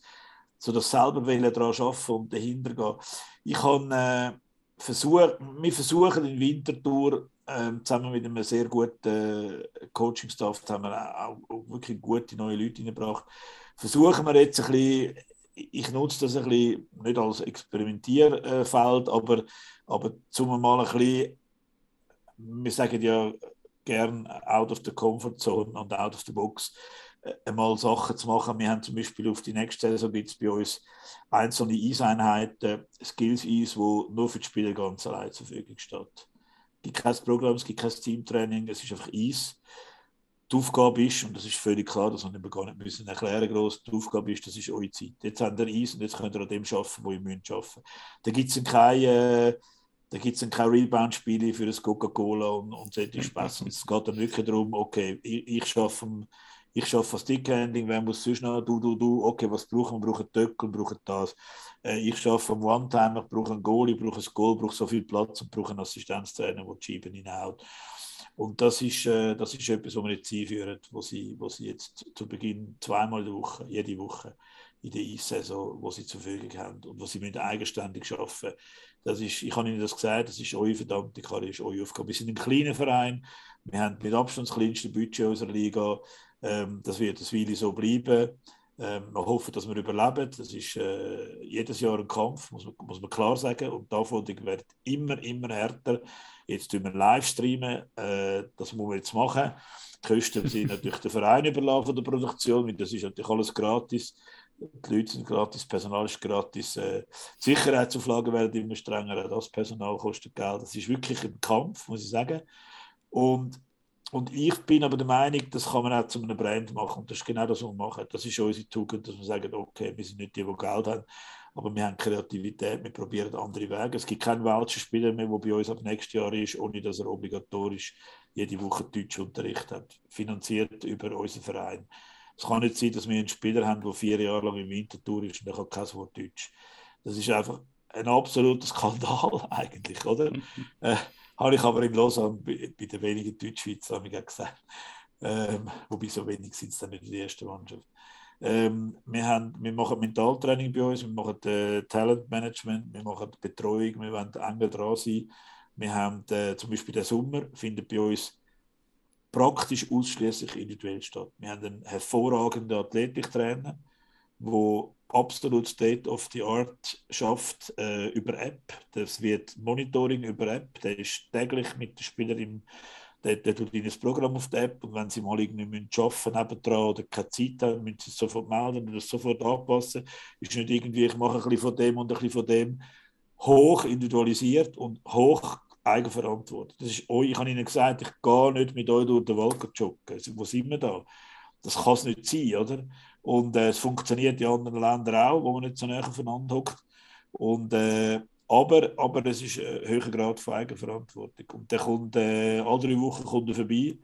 so das selber daran arbeiten und dahinter gehen. Ich habe äh, versucht, wir versuchen in Winterthur äh, zusammen mit einem sehr guten äh, Coaching-Staff, haben wir auch, auch, wirklich gute neue Leute hineingebracht, versuchen wir jetzt ein bisschen, ich nutze das ein bisschen nicht als Experimentierfeld, aber, aber zum mal ein bisschen wir sagen ja gern out of the comfort zone und out of the box äh, einmal Sachen zu machen. Wir haben zum Beispiel auf die nächste Saison gibt es bei uns einzelne Eiseinheiten, Skills Eis, wo nur für die Spieler ganz allein zur Verfügung steht. Es gibt kein Programm, es gibt kein Teamtraining, es ist einfach Eis. Die Aufgabe ist, und das ist völlig klar, das wir gar nicht müssen erklären groß, die Aufgabe ist, das ist eure Zeit. Jetzt habt ihr Eis und jetzt könnt ihr an dem arbeiten, wo ihr müsst arbeiten. Da gibt es keine äh, da gibt es keine Rebound-Spiele für das Coca-Cola und, und solche Spaß. es geht dann wirklich darum, okay, ich, ich schaffe ich schaffe das Stickhandling, wer muss sonst noch, du, du, du, okay, was brauchen wir? Wir brauchen Töckel, brauchen das. Äh, ich schaffe am One-Time, ich brauche einen Goal, ich brauche ein Goal, ich brauche so viel Platz und brauche einen Assistenztrainer, der die Scheiben hinhaut. Und das ist, äh, das ist etwas, was wir jetzt einführen, wo sie, wo sie jetzt zu Beginn zweimal der Woche, jede Woche in der Eissaison, wo sie zur Verfügung haben und wo sie müssen eigenständig arbeiten das ist, ich habe Ihnen das gesagt, das ist eure verdammte Karriere, ist eure Aufgabe. Wir sind ein kleiner Verein, wir haben mit Abstand das kleinste Budget unserer Liga. Ähm, das wird das Weile so bleiben. Ähm, wir hoffen, dass wir überleben. Das ist äh, jedes Jahr ein Kampf, muss man, muss man klar sagen. Und die Anforderungen werden immer, immer härter. Jetzt tun wir live streamen, äh, das muss man jetzt machen. Die Kosten sind natürlich der Verein überlassen von der Produktion, weil das ist natürlich alles gratis die Leute sind gratis, das Personal ist gratis, äh, Sicherheitsauflagen werden immer strenger, das Personal kostet Geld. Das ist wirklich ein Kampf, muss ich sagen. Und, und ich bin aber der Meinung, das kann man auch zu einem Brand machen. Und das ist genau das, was wir machen. Das ist unsere Tugend, dass wir sagen, okay, wir sind nicht die, die Geld haben, aber wir haben Kreativität, wir probieren andere Wege. Es gibt keinen welschen Spieler mehr, der bei uns ab nächstes Jahr ist, ohne dass er obligatorisch jede Woche Deutschunterricht hat, finanziert über unseren Verein. Es kann nicht sein, dass wir einen Spieler haben, der vier Jahre lang im Wintertour ist und der kann kein Wort Deutsch. Das ist einfach ein absoluter Skandal eigentlich, oder? äh, habe ich aber in Lausanne bei, bei den wenigen Deutschschweizer gesagt. Ähm, wobei so wenig sind es dann nicht in der ersten Mannschaft. Ähm, wir, haben, wir machen Mentaltraining bei uns, wir machen äh, Talentmanagement, wir machen Betreuung, wir wollen eng dran sein. Wir haben äh, zum Beispiel den Sommer, findet bei uns praktisch ausschließlich individuell statt. Wir haben einen hervorragenden Athletiktrainer, der absolut State of the Art schafft äh, über App. Das wird Monitoring über App. Der ist täglich mit den Spielern der, der tut ihnen Programm auf der App und wenn sie mal irgendwie müssen arbeiten nebendran oder keine Zeit haben, müssen sie es sofort melden und das sofort anpassen. Ist nicht irgendwie, ich mache ein bisschen von dem und ein bisschen von dem. Hoch individualisiert und hoch Eigenverantwortung. Das ist euch, ich habe Ihnen gesagt, ich gehe nicht mit euch durch den Wald joggen. Wo sind wir da? Das kann es nicht sein, oder? Und äh, es funktioniert in anderen Ländern auch, wo man nicht so näher aufeinander hockt. Und, äh, aber, aber es ist ein höherer Grad von Eigenverantwortung. Und der kommt, äh, alle drei Wochen kommt er vorbei,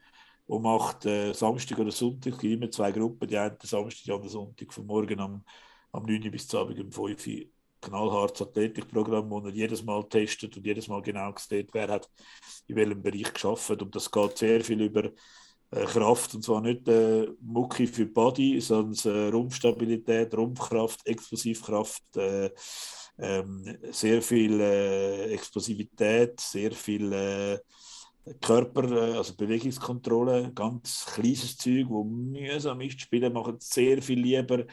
und macht äh, Samstag oder Sonntag immer zwei Gruppen. Die eine Samstag, die andere Sonntag, von morgen am, am 9 bis zum Abend um 5 Uhr. Knallhartes Athletikprogramm, wo er jedes Mal testet und jedes Mal genau sieht, wer hat in welchem Bereich geschafft. Und das geht sehr viel über äh, Kraft, und zwar nicht äh, Mucki für Body, sondern äh, Rumpfstabilität, Rumpfkraft, Explosivkraft, äh, ähm, sehr viel äh, Explosivität, sehr viel äh, Körper, äh, also Bewegungskontrolle, ganz kleines Zeug, wo mühsam ist. Die Spieler machen sehr viel lieber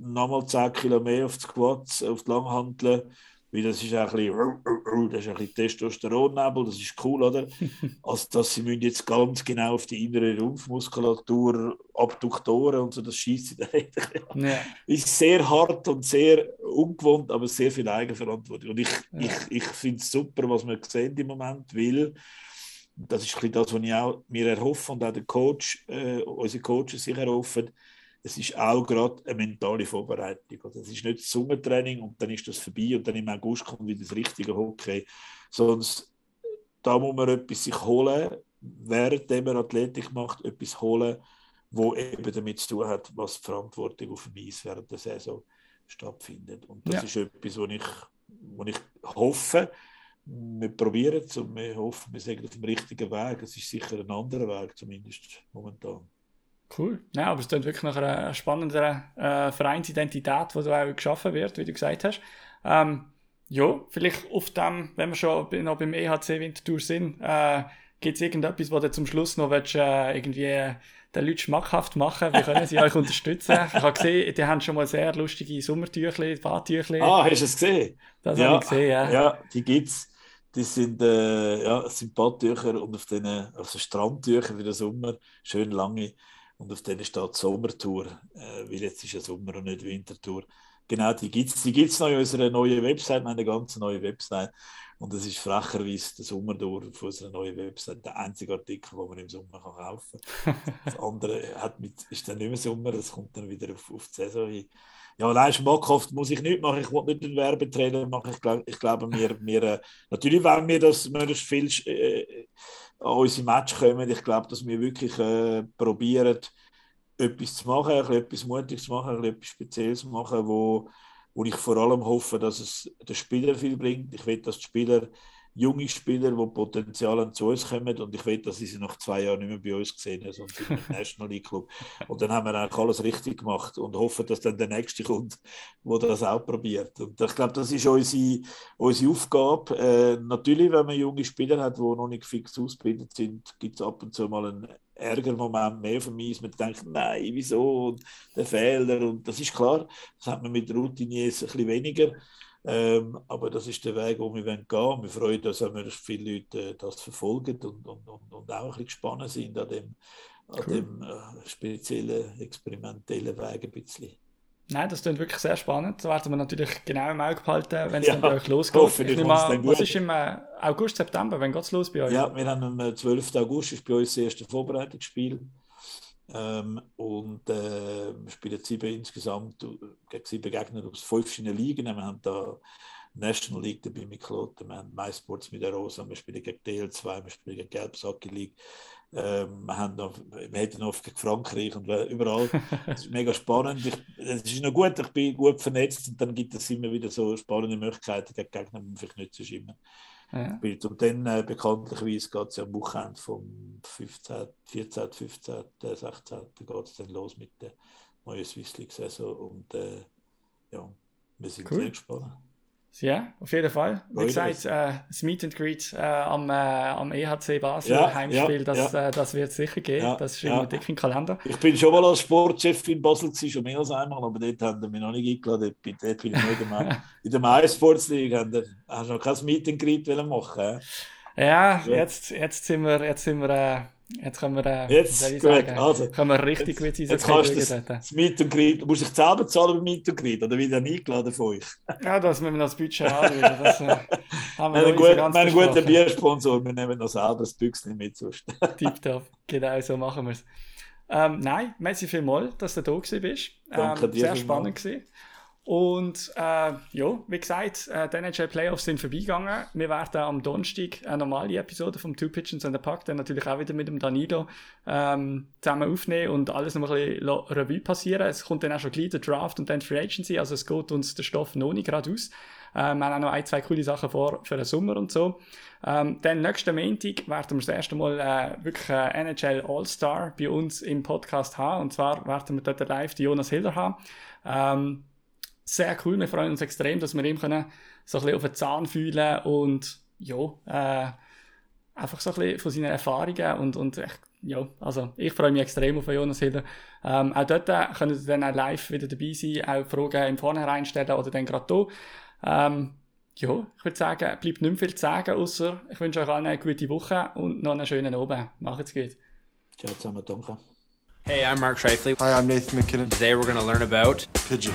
nochmal 10 Kilo mehr auf die Squats, auf die Langhanteln, weil das ist ein bisschen, das ist ein bisschen Testosteronnebel, das ist cool, oder? Also, dass sie müssen jetzt ganz genau auf die innere Rumpfmuskulatur, Abduktoren und so, das schießt da ja. Ist sehr hart und sehr ungewohnt, aber sehr viel Eigenverantwortung. Und ich, ja. ich, ich finde es super, was wir sehen im Moment, weil das ist ein das, was ich auch mir erhoffe und auch der Coach, äh, unsere Coaches sich erhoffen. Es ist auch gerade eine mentale Vorbereitung. Also es ist nicht das Sommertraining und dann ist das vorbei und dann im August kommt wieder das richtige Hockey. Sonst da muss man etwas sich holen, während man Athletik macht, etwas holen, wo eben damit zu tun hat, was die Verantwortung auf dem Eis während der Saison stattfindet. Und das ja. ist etwas, wo ich, wo ich hoffe, wir probieren es und wir hoffen, wir sind auf dem richtigen Weg. Es ist sicher ein anderer Weg, zumindest momentan. Cool. Ja, aber es klingt wirklich nach einer spannenden äh, Vereinsidentität, die da auch geschaffen wird, wie du gesagt hast. Ähm, ja, vielleicht auf dem, wenn wir schon noch beim EHC Wintertour sind, äh, gibt es irgendetwas, was du zum Schluss noch willst, äh, irgendwie den Leuten schmackhaft machen? Wie können sie euch unterstützen? Ich habe gesehen, die haben schon mal sehr lustige Sommertüchli, Badtüchli. Ah, hast du es gesehen? Das ja, habe ich gesehen, ja. Ja, die gibt es. Die sind, äh, ja, sind Badtücher und auf den also Strandtücher für den Sommer, schön lange. Und auf denen steht Sommertour, äh, weil jetzt ist ja Sommer und nicht Wintertour. Genau, die gibt es die gibt's noch in unserer neuen Website, eine ganz neue Website. Und es ist frecherweise der Sommertour auf unserer neuen Website der einzige Artikel, den man im Sommer kann kaufen kann. Das andere hat mit, ist dann nicht mehr Sommer, das kommt dann wieder auf, auf die Saison hin ja, nein, schmackhaft muss ich nicht machen. Ich will nicht den Werbetrailer machen. Ich, glaub, ich glaube, wir, wir äh, natürlich wollen wir, dass möglichst viel äh, an unsere Match kommen. Ich glaube, dass wir wirklich äh, probieren, etwas zu machen, etwas Mutiges zu machen, etwas Spezielles zu machen, wo, wo ich vor allem hoffe, dass es den Spieler viel bringt. Ich will, dass die Spieler junge Spieler, die Potenzial haben, zu uns kommen und ich will, dass sie sie nach zwei Jahren nicht mehr bei uns sehen, sondern im National League Club. Und dann haben wir eigentlich alles richtig gemacht und hoffen, dass dann der Nächste kommt, der das auch probiert. Und ich glaube, das ist unsere, unsere Aufgabe. Äh, natürlich, wenn man junge Spieler hat, die noch nicht fix ausgebildet sind, gibt es ab und zu mal einen Ärgermoment mehr für mich, man denkt, nein, wieso, und der Fehler, und das ist klar, das hat man mit Routiniers ein bisschen weniger. Ähm, aber das ist der Weg, wo wir gehen wollen. Wir freuen uns, dass viele Leute äh, das verfolgen und, und, und, und, auch ein bisschen gespannt sind an dem, an cool. dem äh, speziellen, experimentellen Weg ein bisschen. Nein, das klingt wirklich sehr spannend. Da werden wir natürlich genau im Auge behalten, wenn es ja, dann bei euch losgeht. Hoffe, ich nehme an, was ist im äh, August, September? Wann geht es los bei euch? Ja, wir haben am 12. August ist bei uns das erste Vorbereitungsspiel. Ähm, und äh, wir spielen sieben insgesamt äh, gegen sieben Gegner aus fünf verschiedenen Ligen. Wir haben da National League dabei mit Kloten, wir haben MySports mit der Rosa, wir spielen gegen DL2, wir spielen gegen Gelbsacke League. Ähm, wir, haben noch, wir hätten oft gegen Frankreich und überall. Das ist mega spannend. Es ist noch gut, ich bin gut vernetzt und dann gibt es immer wieder so spannende Möglichkeiten gegen Gegner, die man vielleicht nicht so immer ja. Und dann äh, bekanntlicherweise geht es ja am Wochenende vom 15, 14, 15, 16. geht es dann los mit der neuen Swiss League-Saison. Und äh, ja, wir sind cool. sehr gespannt. Ja, auf jeden Fall. Wie gesagt, äh, das Meet and Greet äh, am, äh, am EHC Basel ja, Heimspiel, ja, das, ja. Äh, das wird sicher gehen. das ist ja. dick im Kalender. Ich bin schon mal als Sportchef in Basel gewesen, schon mehr als einmal, aber dort haben wir mich noch nicht eingeladen. Dort, dort bin ich nicht in der My Sports League. Haben wir, hast du noch kein Meet and Greet machen Ja, jetzt, jetzt sind wir, jetzt sind wir äh, Jetzt können wir, äh, jetzt, gut, sagen, also, können wir richtig jetzt, mit jetzt kannst du das, Meet and Greet, musst du dich selber zahlen beim Meet and Greet, oder wird dann eingeladen von euch? ja, das müssen wir das Budget anschauen. Das äh, haben wir gut, einen guten Biersponsor, wir nehmen noch selber das Büchschen mit. Tipptopp, genau so machen wir es. Ähm, nein, merci vielmals, dass du da gewesen bist. Ähm, Danke dir sehr spannend gewesen. Und äh, ja, wie gesagt, äh, die NHL Playoffs sind vorbeigegangen. Wir werden am Donnerstag eine normale Episode vom Two Pigeons and the Pack dann natürlich auch wieder mit dem Danilo ähm, zusammen aufnehmen und alles noch ein bisschen Revue passieren. Es kommt dann auch schon gleich der Draft und dann Free Agency, also es geht uns der Stoff noch nicht gerade aus. Ähm, wir haben auch noch ein, zwei coole Sachen vor für den Sommer und so. Ähm, dann nächsten Montag werden wir das erste Mal äh, wirklich äh, NHL All-Star bei uns im Podcast haben. Und zwar werden wir dort live Jonas Hiller haben. Ähm, sehr cool. Wir freuen uns extrem, dass wir ihm können so ein bisschen auf den Zahn fühlen und ja, äh, einfach so ein bisschen von seinen Erfahrungen und, und echt, ja, also ich freue mich extrem auf Jonas Hiller. Ähm, auch dort können Sie dann auch live wieder dabei sein, auch Fragen im Vornherein stellen oder dann gerade hier. Ähm, ja, ich würde sagen, bleibt nicht mehr viel zu sagen, außer ich wünsche euch allen eine gute Woche und noch einen schönen Abend. Macht's gut. Ciao zusammen, danke. Hey, I'm Mark Shifley. Hi, I'm Nathan McKinnon. Today we're going to learn about Pigeon.